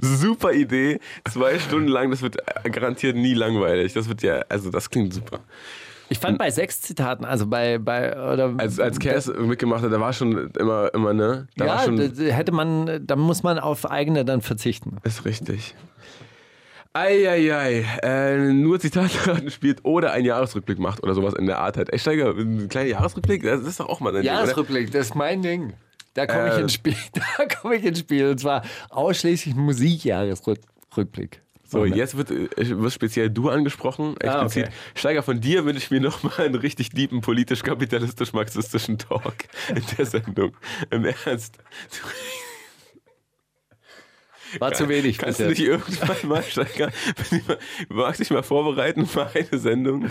[SPEAKER 5] super Idee. Zwei Stunden lang, das wird äh, garantiert nie langweilig. Das wird ja, also das klingt super.
[SPEAKER 6] Ich fand bei sechs Zitaten, also bei, bei oder
[SPEAKER 5] Als, als Cass mitgemacht hat, da war schon immer, immer ne? Da
[SPEAKER 6] ja, hätte man, da muss man auf eigene dann verzichten.
[SPEAKER 5] Ist richtig. Eieiei, äh, nur Zitatraten spielt oder einen Jahresrückblick macht oder sowas in der Art halt. Ey, Steiger, ein kleiner Jahresrückblick, das ist doch auch mal ein Ding, oder?
[SPEAKER 6] Jahresrückblick, das ist mein Ding. Da komme ich
[SPEAKER 5] Äh.
[SPEAKER 6] ins Spiel. Da komme ich ins Spiel. Und zwar ausschließlich Musikjahresrückblick.
[SPEAKER 5] So, jetzt wird, äh, wird speziell du angesprochen,
[SPEAKER 6] Ah, okay.
[SPEAKER 5] Steiger, von dir wünsche ich mir nochmal einen richtig deepen, politisch-kapitalistisch-marxistischen Talk in der Sendung. Im Ernst.
[SPEAKER 6] War zu wenig.
[SPEAKER 5] Kannst
[SPEAKER 6] bis
[SPEAKER 5] du nicht irgendwann mal, Steiger, magst dich mal vorbereiten für eine Sendung?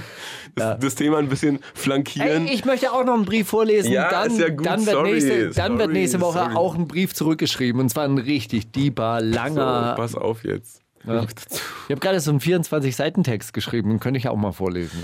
[SPEAKER 5] Das, das Thema ein bisschen flankieren.
[SPEAKER 6] Ey, ich möchte auch noch einen Brief vorlesen.
[SPEAKER 5] Ja,
[SPEAKER 6] dann,
[SPEAKER 5] ist ja gut,
[SPEAKER 6] dann, wird
[SPEAKER 5] sorry,
[SPEAKER 6] nächste, dann wird
[SPEAKER 5] sorry,
[SPEAKER 6] nächste Woche
[SPEAKER 5] sorry.
[SPEAKER 6] auch ein Brief zurückgeschrieben. Und zwar ein richtig deeper,
[SPEAKER 5] so,
[SPEAKER 6] langer.
[SPEAKER 5] pass auf jetzt.
[SPEAKER 6] Ja. Ich habe gerade so einen 24-Seiten-Text geschrieben. Den könnte ich auch mal vorlesen.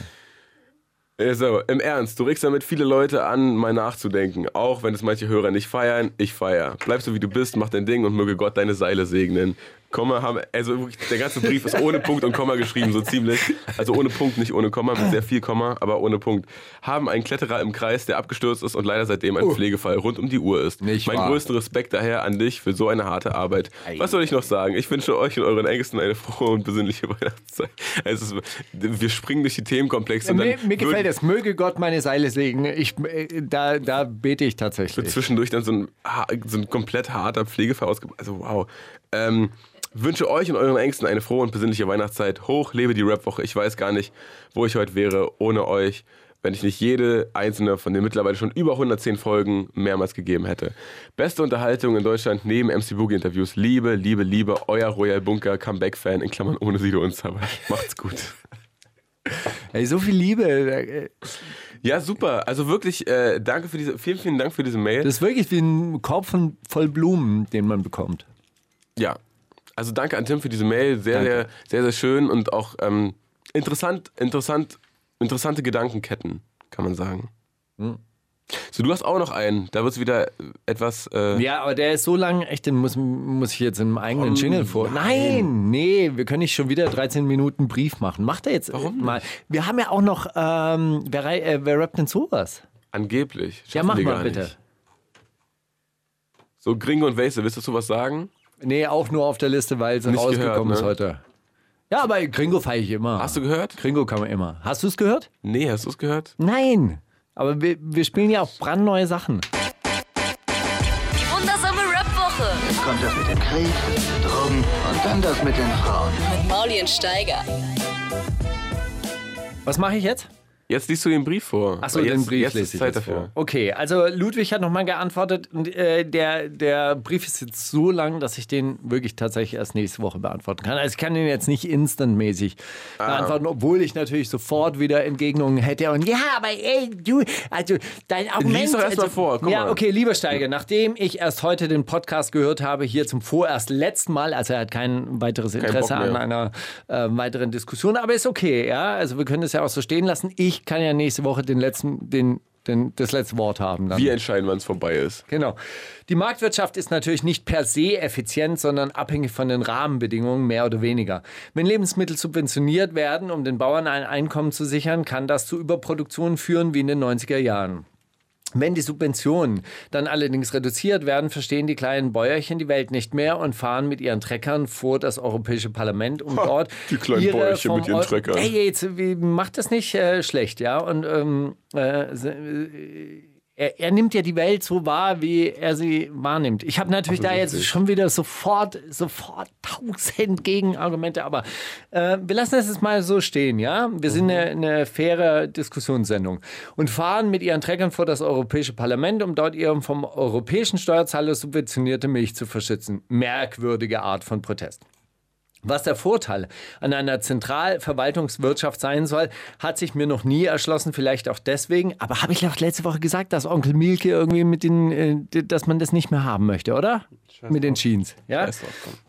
[SPEAKER 5] Also, im Ernst, du regst damit viele Leute an, mal nachzudenken. Auch wenn es manche Hörer nicht feiern, ich feier. Bleib so wie du bist, mach dein Ding und möge Gott deine Seile segnen. Komma haben, also wirklich, der ganze Brief ist ohne Punkt und Komma geschrieben, so ziemlich. Also ohne Punkt, nicht ohne Komma, mit sehr viel Komma, aber ohne Punkt. Haben einen Kletterer im Kreis, der abgestürzt ist und leider seitdem ein Pflegefall rund um die Uhr ist.
[SPEAKER 6] Nicht
[SPEAKER 5] mein
[SPEAKER 6] wahr.
[SPEAKER 5] größten Respekt daher an dich für so eine harte Arbeit. Was soll ich noch sagen? Ich wünsche euch und euren Ängsten eine frohe und besinnliche Weihnachtszeit. Es ist, wir springen durch die Themenkomplexe.
[SPEAKER 6] Mir, mir gefällt es. Möge Gott meine Seile segnen. Ich, äh, da, da bete ich tatsächlich.
[SPEAKER 5] zwischendurch dann so ein, so ein komplett harter Pflegefall ausge... Also wow. Ähm, wünsche euch und euren Ängsten eine frohe und besinnliche Weihnachtszeit. Hoch lebe die Rap-Woche. Ich weiß gar nicht, wo ich heute wäre ohne euch, wenn ich nicht jede einzelne von den mittlerweile schon über 110 Folgen mehrmals gegeben hätte. Beste Unterhaltung in Deutschland neben MC Boogie Interviews. Liebe, liebe, liebe, euer Royal Bunker Comeback-Fan in Klammern ohne Sido und Sabah. Macht's gut.
[SPEAKER 6] Ey, so viel Liebe. äh,
[SPEAKER 5] Ja, super. Also wirklich, äh, danke für diese, vielen, vielen Dank für diese Mail.
[SPEAKER 6] Das ist wirklich wie ein Korb von voll Blumen, den man bekommt.
[SPEAKER 5] Ja. Also danke an Tim für diese Mail. Sehr,
[SPEAKER 6] Danke.
[SPEAKER 5] sehr, sehr, sehr schön und auch ähm, interessant, interessant, interessante Gedankenketten, kann man sagen.
[SPEAKER 6] Hm.
[SPEAKER 5] So, du hast auch noch einen. Da wird es wieder etwas. Äh,
[SPEAKER 6] Ja, aber der ist so lang, echt, den muss, muss ich jetzt im eigenen
[SPEAKER 5] Oh,
[SPEAKER 6] Jingle vor. Nein, nee, wir können nicht schon wieder 13 Minuten Brief machen. Macht er jetzt
[SPEAKER 5] Warum
[SPEAKER 6] mal. Wir haben ja auch noch, ähm, wer, äh, wer rappt denn sowas?
[SPEAKER 5] Angeblich.
[SPEAKER 6] Ja,
[SPEAKER 5] Schaffen
[SPEAKER 6] mach
[SPEAKER 5] wir
[SPEAKER 6] mal bitte.
[SPEAKER 5] Nicht. So, Gringo und Wase, willst du dazu was sagen?
[SPEAKER 6] Nee, auch nur auf der Liste, weil es
[SPEAKER 5] Nicht
[SPEAKER 6] rausgekommen
[SPEAKER 5] gehört,
[SPEAKER 6] ist
[SPEAKER 5] ne?
[SPEAKER 6] heute. Ja, aber Gringo feiere ich immer.
[SPEAKER 5] Hast du gehört?
[SPEAKER 6] Gringo kann man immer. Hast du es gehört?
[SPEAKER 5] Nee, hast du es gehört?
[SPEAKER 6] Nein. Aber wir, wir spielen ja auch brandneue Sachen.
[SPEAKER 3] Die wundersame Rap-Woche
[SPEAKER 1] Jetzt kommt das mit dem Krieg, Drogen und dann das mit den Frauen.
[SPEAKER 3] mit Mauli und Steiger.
[SPEAKER 6] Was mache ich jetzt?
[SPEAKER 5] Jetzt liest du den Brief vor.
[SPEAKER 6] Achso, den Brief
[SPEAKER 5] jetzt
[SPEAKER 6] lese
[SPEAKER 5] ist
[SPEAKER 6] ich
[SPEAKER 5] Zeit dafür.
[SPEAKER 6] vor. Okay, also Ludwig hat nochmal geantwortet. Und, äh, der, der Brief ist jetzt so lang, dass ich den wirklich tatsächlich erst nächste Woche beantworten kann. Also ich kann den jetzt nicht instantmäßig
[SPEAKER 5] Ah.
[SPEAKER 6] beantworten, obwohl ich natürlich sofort wieder Entgegnungen hätte. Und ja, aber ey, du, also dein Argument...
[SPEAKER 5] Lies doch erst mal
[SPEAKER 6] also,
[SPEAKER 5] vor, guck
[SPEAKER 6] ja,
[SPEAKER 5] mal.
[SPEAKER 6] okay, lieber Steiger, nachdem ich erst heute den Podcast gehört habe, hier zum vorerst letzten Mal, also er hat kein weiteres Interesse
[SPEAKER 5] Bock
[SPEAKER 6] an einer äh, weiteren Diskussion, aber ist okay, ja. Also wir können das ja auch so stehen lassen. Ich kann ja nächste Woche den letzten, den, den, das letzte Wort haben. Dann.
[SPEAKER 5] Wir entscheiden, wann es vorbei ist.
[SPEAKER 6] Genau. Die Marktwirtschaft ist natürlich nicht per se effizient, sondern abhängig von den Rahmenbedingungen mehr oder weniger. Wenn Lebensmittel subventioniert werden, um den Bauern ein Einkommen zu sichern, kann das zu Überproduktion führen wie in den 90er Jahren. Wenn die Subventionen dann allerdings reduziert werden, verstehen die kleinen Bäuerchen die Welt nicht mehr und fahren mit ihren Treckern vor das Europäische Parlament, um dort
[SPEAKER 5] die kleinen
[SPEAKER 6] ihre
[SPEAKER 5] Bäuerchen mit ihren Treckern.
[SPEAKER 6] Ey, jetzt macht das nicht äh, schlecht, ja? Und ähm, äh, äh, er, er nimmt ja die Welt so wahr, wie er sie wahrnimmt. Ich habe natürlich da jetzt schon wieder sofort, sofort tausend Gegenargumente, aber äh, wir lassen das jetzt mal so stehen, ja? Wir sind eine, eine faire Diskussionssendung und fahren mit ihren Treckern vor das Europäische Parlament, um dort ihre vom europäischen Steuerzahler subventionierte Milch zu verschützen. Merkwürdige Art von Protest. Was der Vorteil an einer Zentralverwaltungswirtschaft sein soll, hat sich mir noch nie erschlossen. Vielleicht auch deswegen. Aber habe ich doch letzte Woche gesagt, dass Onkel Milke irgendwie mit den, äh, dass man das nicht mehr haben möchte, oder? mit den Jeans. Ja?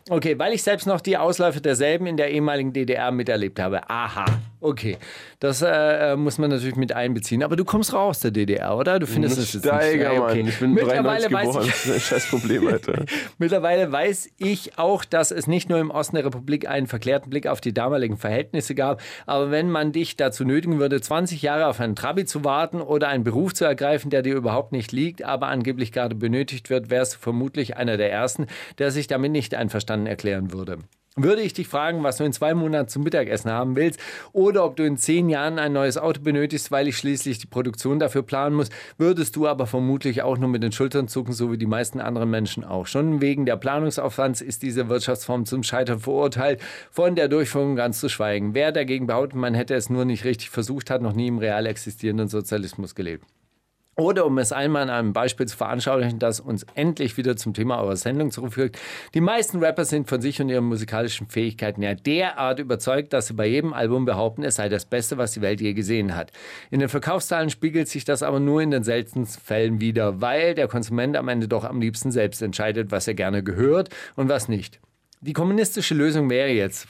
[SPEAKER 6] Okay, weil ich selbst noch die Ausläufe derselben in der ehemaligen DDR miterlebt habe. Aha, okay. Das äh, muss man natürlich mit einbeziehen. Aber du kommst raus aus der DDR, oder? Du findest es jetzt
[SPEAKER 5] Steiger,
[SPEAKER 6] nicht.
[SPEAKER 5] Mann. Ich bin
[SPEAKER 6] Mittlerweile
[SPEAKER 5] 93
[SPEAKER 6] weiß
[SPEAKER 5] geboren.
[SPEAKER 6] ich,
[SPEAKER 5] Das ist ein scheiß Problem, Alter.
[SPEAKER 6] Mittlerweile weiß ich auch, dass es nicht nur im Osten der Republik einen verklärten Blick auf die damaligen Verhältnisse gab, aber wenn man dich dazu nötigen würde, 20 Jahre auf einen Trabi zu warten oder einen Beruf zu ergreifen, der dir überhaupt nicht liegt, aber angeblich gerade benötigt wird, wärst du vermutlich einer der Ersten, der sich damit nicht einverstanden erklären würde. Würde ich dich fragen, was du in zwei Monaten zum Mittagessen haben willst oder ob du in zehn Jahren ein neues Auto benötigst, weil ich schließlich die Produktion dafür planen muss, würdest du aber vermutlich auch nur mit den Schultern zucken, so wie die meisten anderen Menschen auch. Schon wegen der Planungsaufwands ist diese Wirtschaftsform zum Scheitern verurteilt, von der Durchführung ganz zu schweigen. Wer dagegen behauptet, man hätte es nur nicht richtig versucht, hat noch nie im real existierenden Sozialismus gelebt. Oder um es einmal an einem Beispiel zu veranschaulichen, das uns endlich wieder zum Thema eurer Sendung zurückführt. Die meisten Rapper sind von sich und ihren musikalischen Fähigkeiten ja derart überzeugt, dass sie bei jedem Album behaupten, es sei das Beste, was die Welt je gesehen hat. In den Verkaufszahlen spiegelt sich das aber nur in den seltensten Fällen wieder, weil der Konsument am Ende doch am liebsten selbst entscheidet, was er gerne gehört und was nicht. Die kommunistische Lösung wäre jetzt.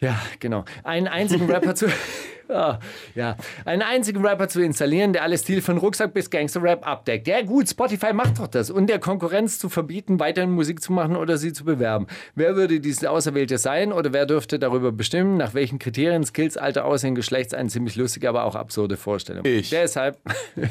[SPEAKER 6] Ja, genau. Einen einzigen Rapper zu. Ah, ja, einen einzigen Rapper zu installieren, der alle Stil von Rucksack bis Gangster-Rap abdeckt. Ja gut, Spotify macht doch das. Und der Konkurrenz zu verbieten, weiterhin Musik zu machen oder sie zu bewerben. Wer würde diese Auserwählte sein oder wer dürfte darüber bestimmen, nach welchen Kriterien, Skills, Alter, Aussehen, Geschlechts eine ziemlich lustige, aber auch absurde Vorstellung.
[SPEAKER 5] Ich.
[SPEAKER 6] Deshalb,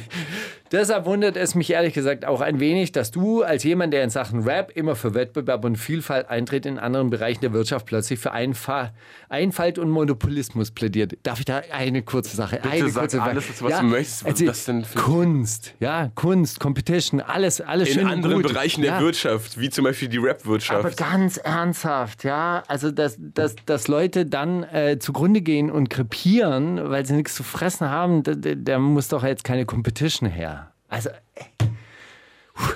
[SPEAKER 6] deshalb wundert es mich ehrlich gesagt auch ein wenig, dass du als jemand, der in Sachen Rap immer für Wettbewerb und Vielfalt eintritt, in anderen Bereichen der Wirtschaft plötzlich für Einfa Einfalt und Monopolismus plädiert. Darf ich da eine kurze Sache? eine
[SPEAKER 5] sag
[SPEAKER 6] kurze
[SPEAKER 5] alles, was du möchtest. Was das denn für-
[SPEAKER 6] Kunst, ja, Kunst, Competition, alles, alles
[SPEAKER 5] In
[SPEAKER 6] schön und
[SPEAKER 5] anderen
[SPEAKER 6] gut.
[SPEAKER 5] Bereichen der
[SPEAKER 6] ja.
[SPEAKER 5] Wirtschaft, wie zum Beispiel die
[SPEAKER 6] Aber
[SPEAKER 5] Rap-Wirtschaft.
[SPEAKER 6] ganz ernsthaft, ja. Also, dass, dass, dass Leute dann äh, zugrunde gehen und krepieren, weil sie nichts zu fressen haben, da, da, muss doch jetzt keine Competition her. Also, äh. Puh.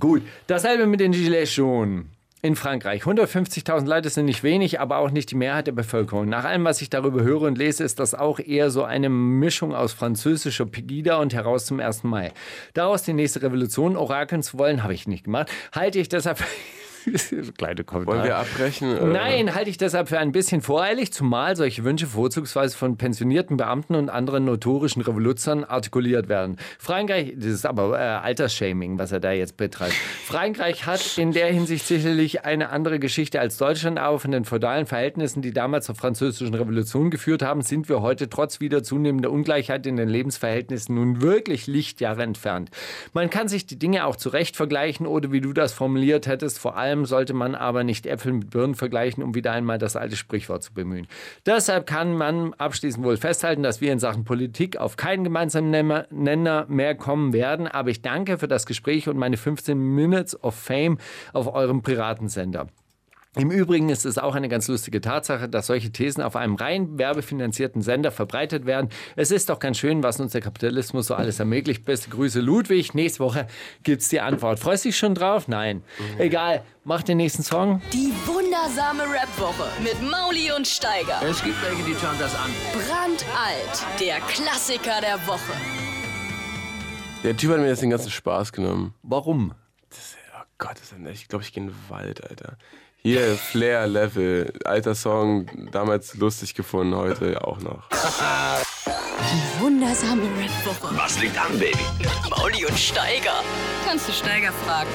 [SPEAKER 6] gut. Dasselbe mit den Gilets schon. In Frankreich. 150.000 Leute sind nicht wenig, aber auch nicht die Mehrheit der Bevölkerung. Nach allem, was ich darüber höre und lese, ist das auch eher so eine Mischung aus französischer Pegida und heraus zum 1. Mai. Daraus die nächste Revolution orakeln zu wollen, habe ich nicht gemacht. Halte ich deshalb Kleine Kommentar.
[SPEAKER 5] Wollen wir abbrechen? oder?
[SPEAKER 6] Nein, halte ich deshalb für ein bisschen voreilig, zumal solche Wünsche vorzugsweise von pensionierten Beamten und anderen notorischen Revoluzern artikuliert werden. Frankreich, das ist aber äh, Altersshaming, was er da jetzt betreibt. Frankreich hat in der Hinsicht sicherlich eine andere Geschichte als Deutschland, aber von den feudalen Verhältnissen, die damals zur französischen Revolution geführt haben, sind wir heute trotz wieder zunehmender Ungleichheit in den Lebensverhältnissen nun wirklich Lichtjahre entfernt. Man kann sich die Dinge auch zurecht vergleichen oder wie du das formuliert hättest, vor allem sollte man aber nicht Äpfel mit Birnen vergleichen, um wieder einmal das alte Sprichwort zu bemühen. Deshalb kann man abschließend wohl festhalten, dass wir in Sachen Politik auf keinen gemeinsamen Nenner- Nenner mehr kommen werden. Aber ich danke für das Gespräch und meine 15 Minutes of Fame auf eurem Piratensender. Im Übrigen ist es auch eine ganz lustige Tatsache, dass solche Thesen auf einem rein werbefinanzierten Sender verbreitet werden. Es ist doch ganz schön, was uns der Kapitalismus so alles ermöglicht. Beste Grüße, Ludwig. Nächste Woche gibt's die Antwort. Freust du dich schon drauf? Nein. Egal. Mach den nächsten Song.
[SPEAKER 3] Die wundersame Rap-Woche mit Mauli und Steiger.
[SPEAKER 2] Es gibt welche, die schauen das an.
[SPEAKER 3] Brandalt. Der Klassiker der Woche.
[SPEAKER 5] Der Typ hat mir jetzt den ganzen Spaß genommen.
[SPEAKER 6] Warum?
[SPEAKER 5] Oh Gott, das ist ein, ich glaube, ich gehe in den Wald, Alter. Hier, Flair Level, alter Song, damals lustig gefunden, heute auch noch.
[SPEAKER 3] Die wundersame Rap-Woche.
[SPEAKER 7] Was liegt an, Baby?
[SPEAKER 3] Mauli und Steiger. Kannst du Steiger fragen?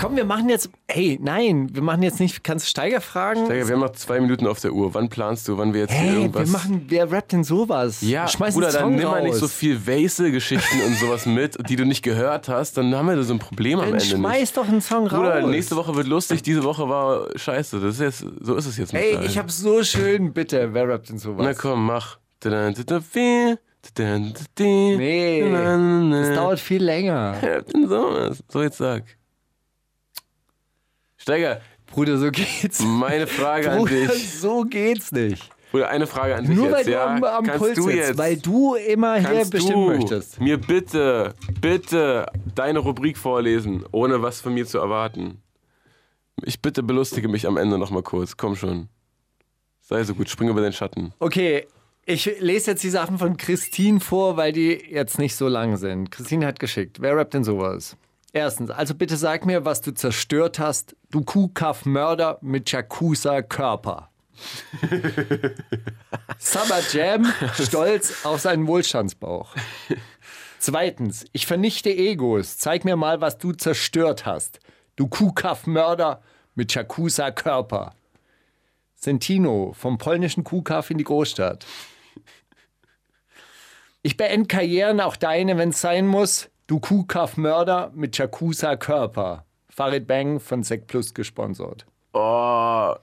[SPEAKER 6] Komm, wir machen jetzt. Hey, nein, wir machen jetzt nicht. Kannst du Steiger fragen?
[SPEAKER 5] Steiger, wir haben noch zwei Minuten auf der Uhr. Wann planst du, wann wir jetzt
[SPEAKER 6] Hey, wir
[SPEAKER 5] irgendwas...
[SPEAKER 6] machen. Wer rappt denn sowas?
[SPEAKER 5] ja,
[SPEAKER 6] Schmeiß
[SPEAKER 5] Bruder, dann nimm mal nicht so viel Wesel-Geschichten und sowas mit, die du nicht gehört hast. Dann haben wir so ein Problem am
[SPEAKER 6] Dann
[SPEAKER 5] Ende
[SPEAKER 6] schmeiß
[SPEAKER 5] nicht.
[SPEAKER 6] doch einen Song
[SPEAKER 5] Bruder,
[SPEAKER 6] raus.
[SPEAKER 5] nächste Woche wird lustig, diese Woche war scheiße. Das ist jetzt, so ist es jetzt
[SPEAKER 6] Hey, ich hab so schön. Bitte, wer rappt denn sowas?
[SPEAKER 5] Na komm, mach. Nee,
[SPEAKER 6] das dauert viel länger.
[SPEAKER 5] sowas. So, jetzt sag. Steiger,
[SPEAKER 6] Bruder, so geht's.
[SPEAKER 5] meine Frage an
[SPEAKER 6] Bruder,
[SPEAKER 5] dich.
[SPEAKER 6] so geht's nicht.
[SPEAKER 5] Bruder, eine Frage an dich
[SPEAKER 6] Nur weil
[SPEAKER 5] jetzt,
[SPEAKER 6] du
[SPEAKER 5] ja?
[SPEAKER 6] am, am
[SPEAKER 5] Kannst
[SPEAKER 6] Puls
[SPEAKER 5] du
[SPEAKER 6] sitzt, weil du immer hier bestimmen
[SPEAKER 5] du
[SPEAKER 6] möchtest.
[SPEAKER 5] mir bitte, bitte deine Rubrik vorlesen, ohne was von mir zu erwarten? Ich bitte belustige mich am Ende noch mal kurz. Komm schon. Sei so gut, spring über den Schatten.
[SPEAKER 6] Okay, ich lese jetzt die Sachen von Christine vor, weil die jetzt nicht so lang sind. Christine hat geschickt. Wer rappt denn sowas? Erstens, also bitte sag mir, was du zerstört hast, du Kuhkaff-Mörder mit Jakuza-Körper. Summer Jam, stolz auf seinen Wohlstandsbauch. Zweitens, ich vernichte Egos. Zeig mir mal, was du zerstört hast. Du Kuhkaff-Mörder mit Jakuza-Körper. Sentino, vom polnischen Kuhkaff in die Großstadt. Ich beende Karrieren, auch deine, wenn es sein muss. Du Kuhkaff-Mörder mit Jakuza-Körper. Farid Bang von Sek Plus gesponsert.
[SPEAKER 5] Oh.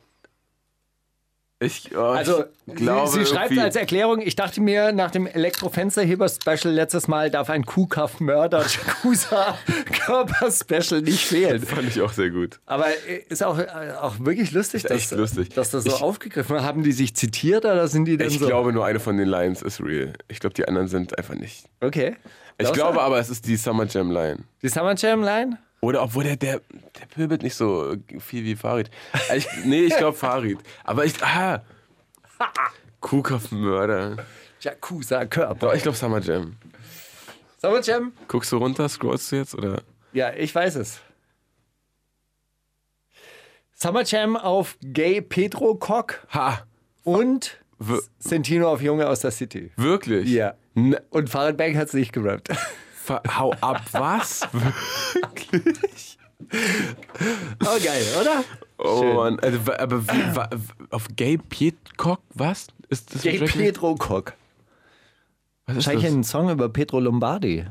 [SPEAKER 5] Ich, oh,
[SPEAKER 6] Also,
[SPEAKER 5] ich glaube,
[SPEAKER 6] sie, sie schreibt
[SPEAKER 5] irgendwie-
[SPEAKER 6] als Erklärung, ich dachte mir, nach dem Elektrofensterheber-Special letztes Mal darf ein Kuhkaff-Mörder-Jakuza-Körper-Special nicht fehlen.
[SPEAKER 5] Fand ich auch sehr gut.
[SPEAKER 6] Aber äh, ist auch, äh, auch wirklich lustig,
[SPEAKER 5] Ist echt
[SPEAKER 6] dass,
[SPEAKER 5] lustig.
[SPEAKER 6] dass das so
[SPEAKER 5] Ich-
[SPEAKER 6] aufgegriffen wird. Haben die sich zitiert oder sind die denn
[SPEAKER 5] Ich
[SPEAKER 6] so?
[SPEAKER 5] glaube, nur eine von den Lines ist real. Ich glaube, die anderen sind einfach nicht.
[SPEAKER 6] Okay.
[SPEAKER 5] Ich glaube aber, es ist die Summer Jam Line.
[SPEAKER 6] Die Summer Jam Line?
[SPEAKER 5] Oder obwohl der, der, der pöbelt nicht so viel wie Farid. Ich, nee, ich glaube Farid. Aber ich. Ah! Kuhkopfmörder.
[SPEAKER 6] Jakuza-Körper.
[SPEAKER 5] Doch, ich glaube Summer Jam.
[SPEAKER 6] Summer Jam?
[SPEAKER 5] Guckst du runter, scrollst du jetzt? Oder?
[SPEAKER 6] Ja, ich weiß es. Summer Jam auf Gay Petro Cock
[SPEAKER 5] Ha!
[SPEAKER 6] und Sentino auf Junge aus der City.
[SPEAKER 5] wirklich?
[SPEAKER 6] Ja. Und Farid Bang hat es nicht gerappt.
[SPEAKER 5] hau ab, was?
[SPEAKER 6] Oh, geil, oder?
[SPEAKER 5] Oh
[SPEAKER 6] Schön.
[SPEAKER 5] Mann. Also, aber wie, wa- auf Gay Pietcock, was? Ist das
[SPEAKER 6] Gay Petro Cock.
[SPEAKER 5] Was ist
[SPEAKER 6] Wahrscheinlich
[SPEAKER 5] das?
[SPEAKER 6] ein Song über Petro Lombardi.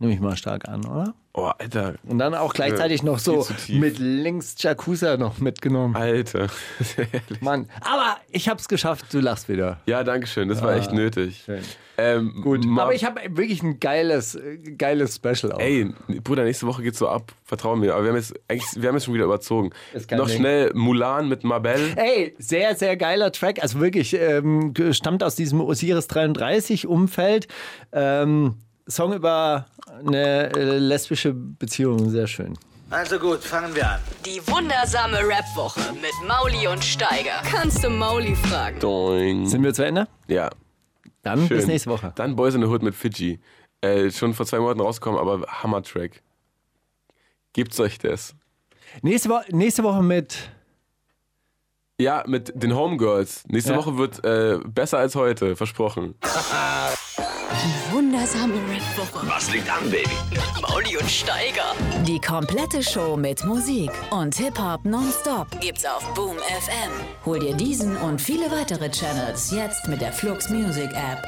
[SPEAKER 6] Nehme ich mal stark an, oder?
[SPEAKER 5] Oh, Alter.
[SPEAKER 6] Und dann auch gleichzeitig noch so mit links Jakuza noch mitgenommen.
[SPEAKER 5] Alter.
[SPEAKER 6] Mann, aber ich hab's geschafft, du lachst wieder.
[SPEAKER 5] ja, danke schön. Das war echt nötig.
[SPEAKER 6] schön.
[SPEAKER 5] Ähm,
[SPEAKER 6] Gut, aber ich habe wirklich ein geiles, äh, geiles Special auch.
[SPEAKER 5] Ey, Bruder, nächste Woche geht's so ab. Vertrau mir. Aber wir haben jetzt, eigentlich, wir haben jetzt schon wieder überzogen. Noch
[SPEAKER 6] Ding.
[SPEAKER 5] schnell Mulan mit Mabel.
[SPEAKER 6] Ey, sehr, sehr geiler Track. Also wirklich, ähm, stammt aus diesem Osiris 33 Umfeld. Ähm, Song über eine äh, lesbische Beziehung, sehr schön.
[SPEAKER 7] Also gut, fangen wir an.
[SPEAKER 3] Die wundersame Rap-Woche mit Mauli und Steiger. Kannst du Mauli fragen?
[SPEAKER 5] Doing.
[SPEAKER 6] Sind wir zu Ende?
[SPEAKER 5] Ja.
[SPEAKER 6] Dann
[SPEAKER 5] Schön.
[SPEAKER 6] bis nächste Woche.
[SPEAKER 5] Dann Boys in the Hood mit Fiji. Äh, schon vor zwei Monaten rausgekommen, aber Hammer-Track. Gibt's euch das?
[SPEAKER 6] Nächste, Wo nächste Woche mit.
[SPEAKER 5] Ja, mit den Homegirls. Nächste
[SPEAKER 6] Ja.
[SPEAKER 5] Woche wird äh, besser als heute, versprochen.
[SPEAKER 3] Wundersame Rap-Woche
[SPEAKER 2] Was liegt an, Baby?
[SPEAKER 3] Mauli und Steiger.
[SPEAKER 4] Die komplette Show mit Musik und Hip-Hop nonstop gibt's auf Boom FM. Hol dir diesen und viele weitere Channels jetzt mit der Flux Music App.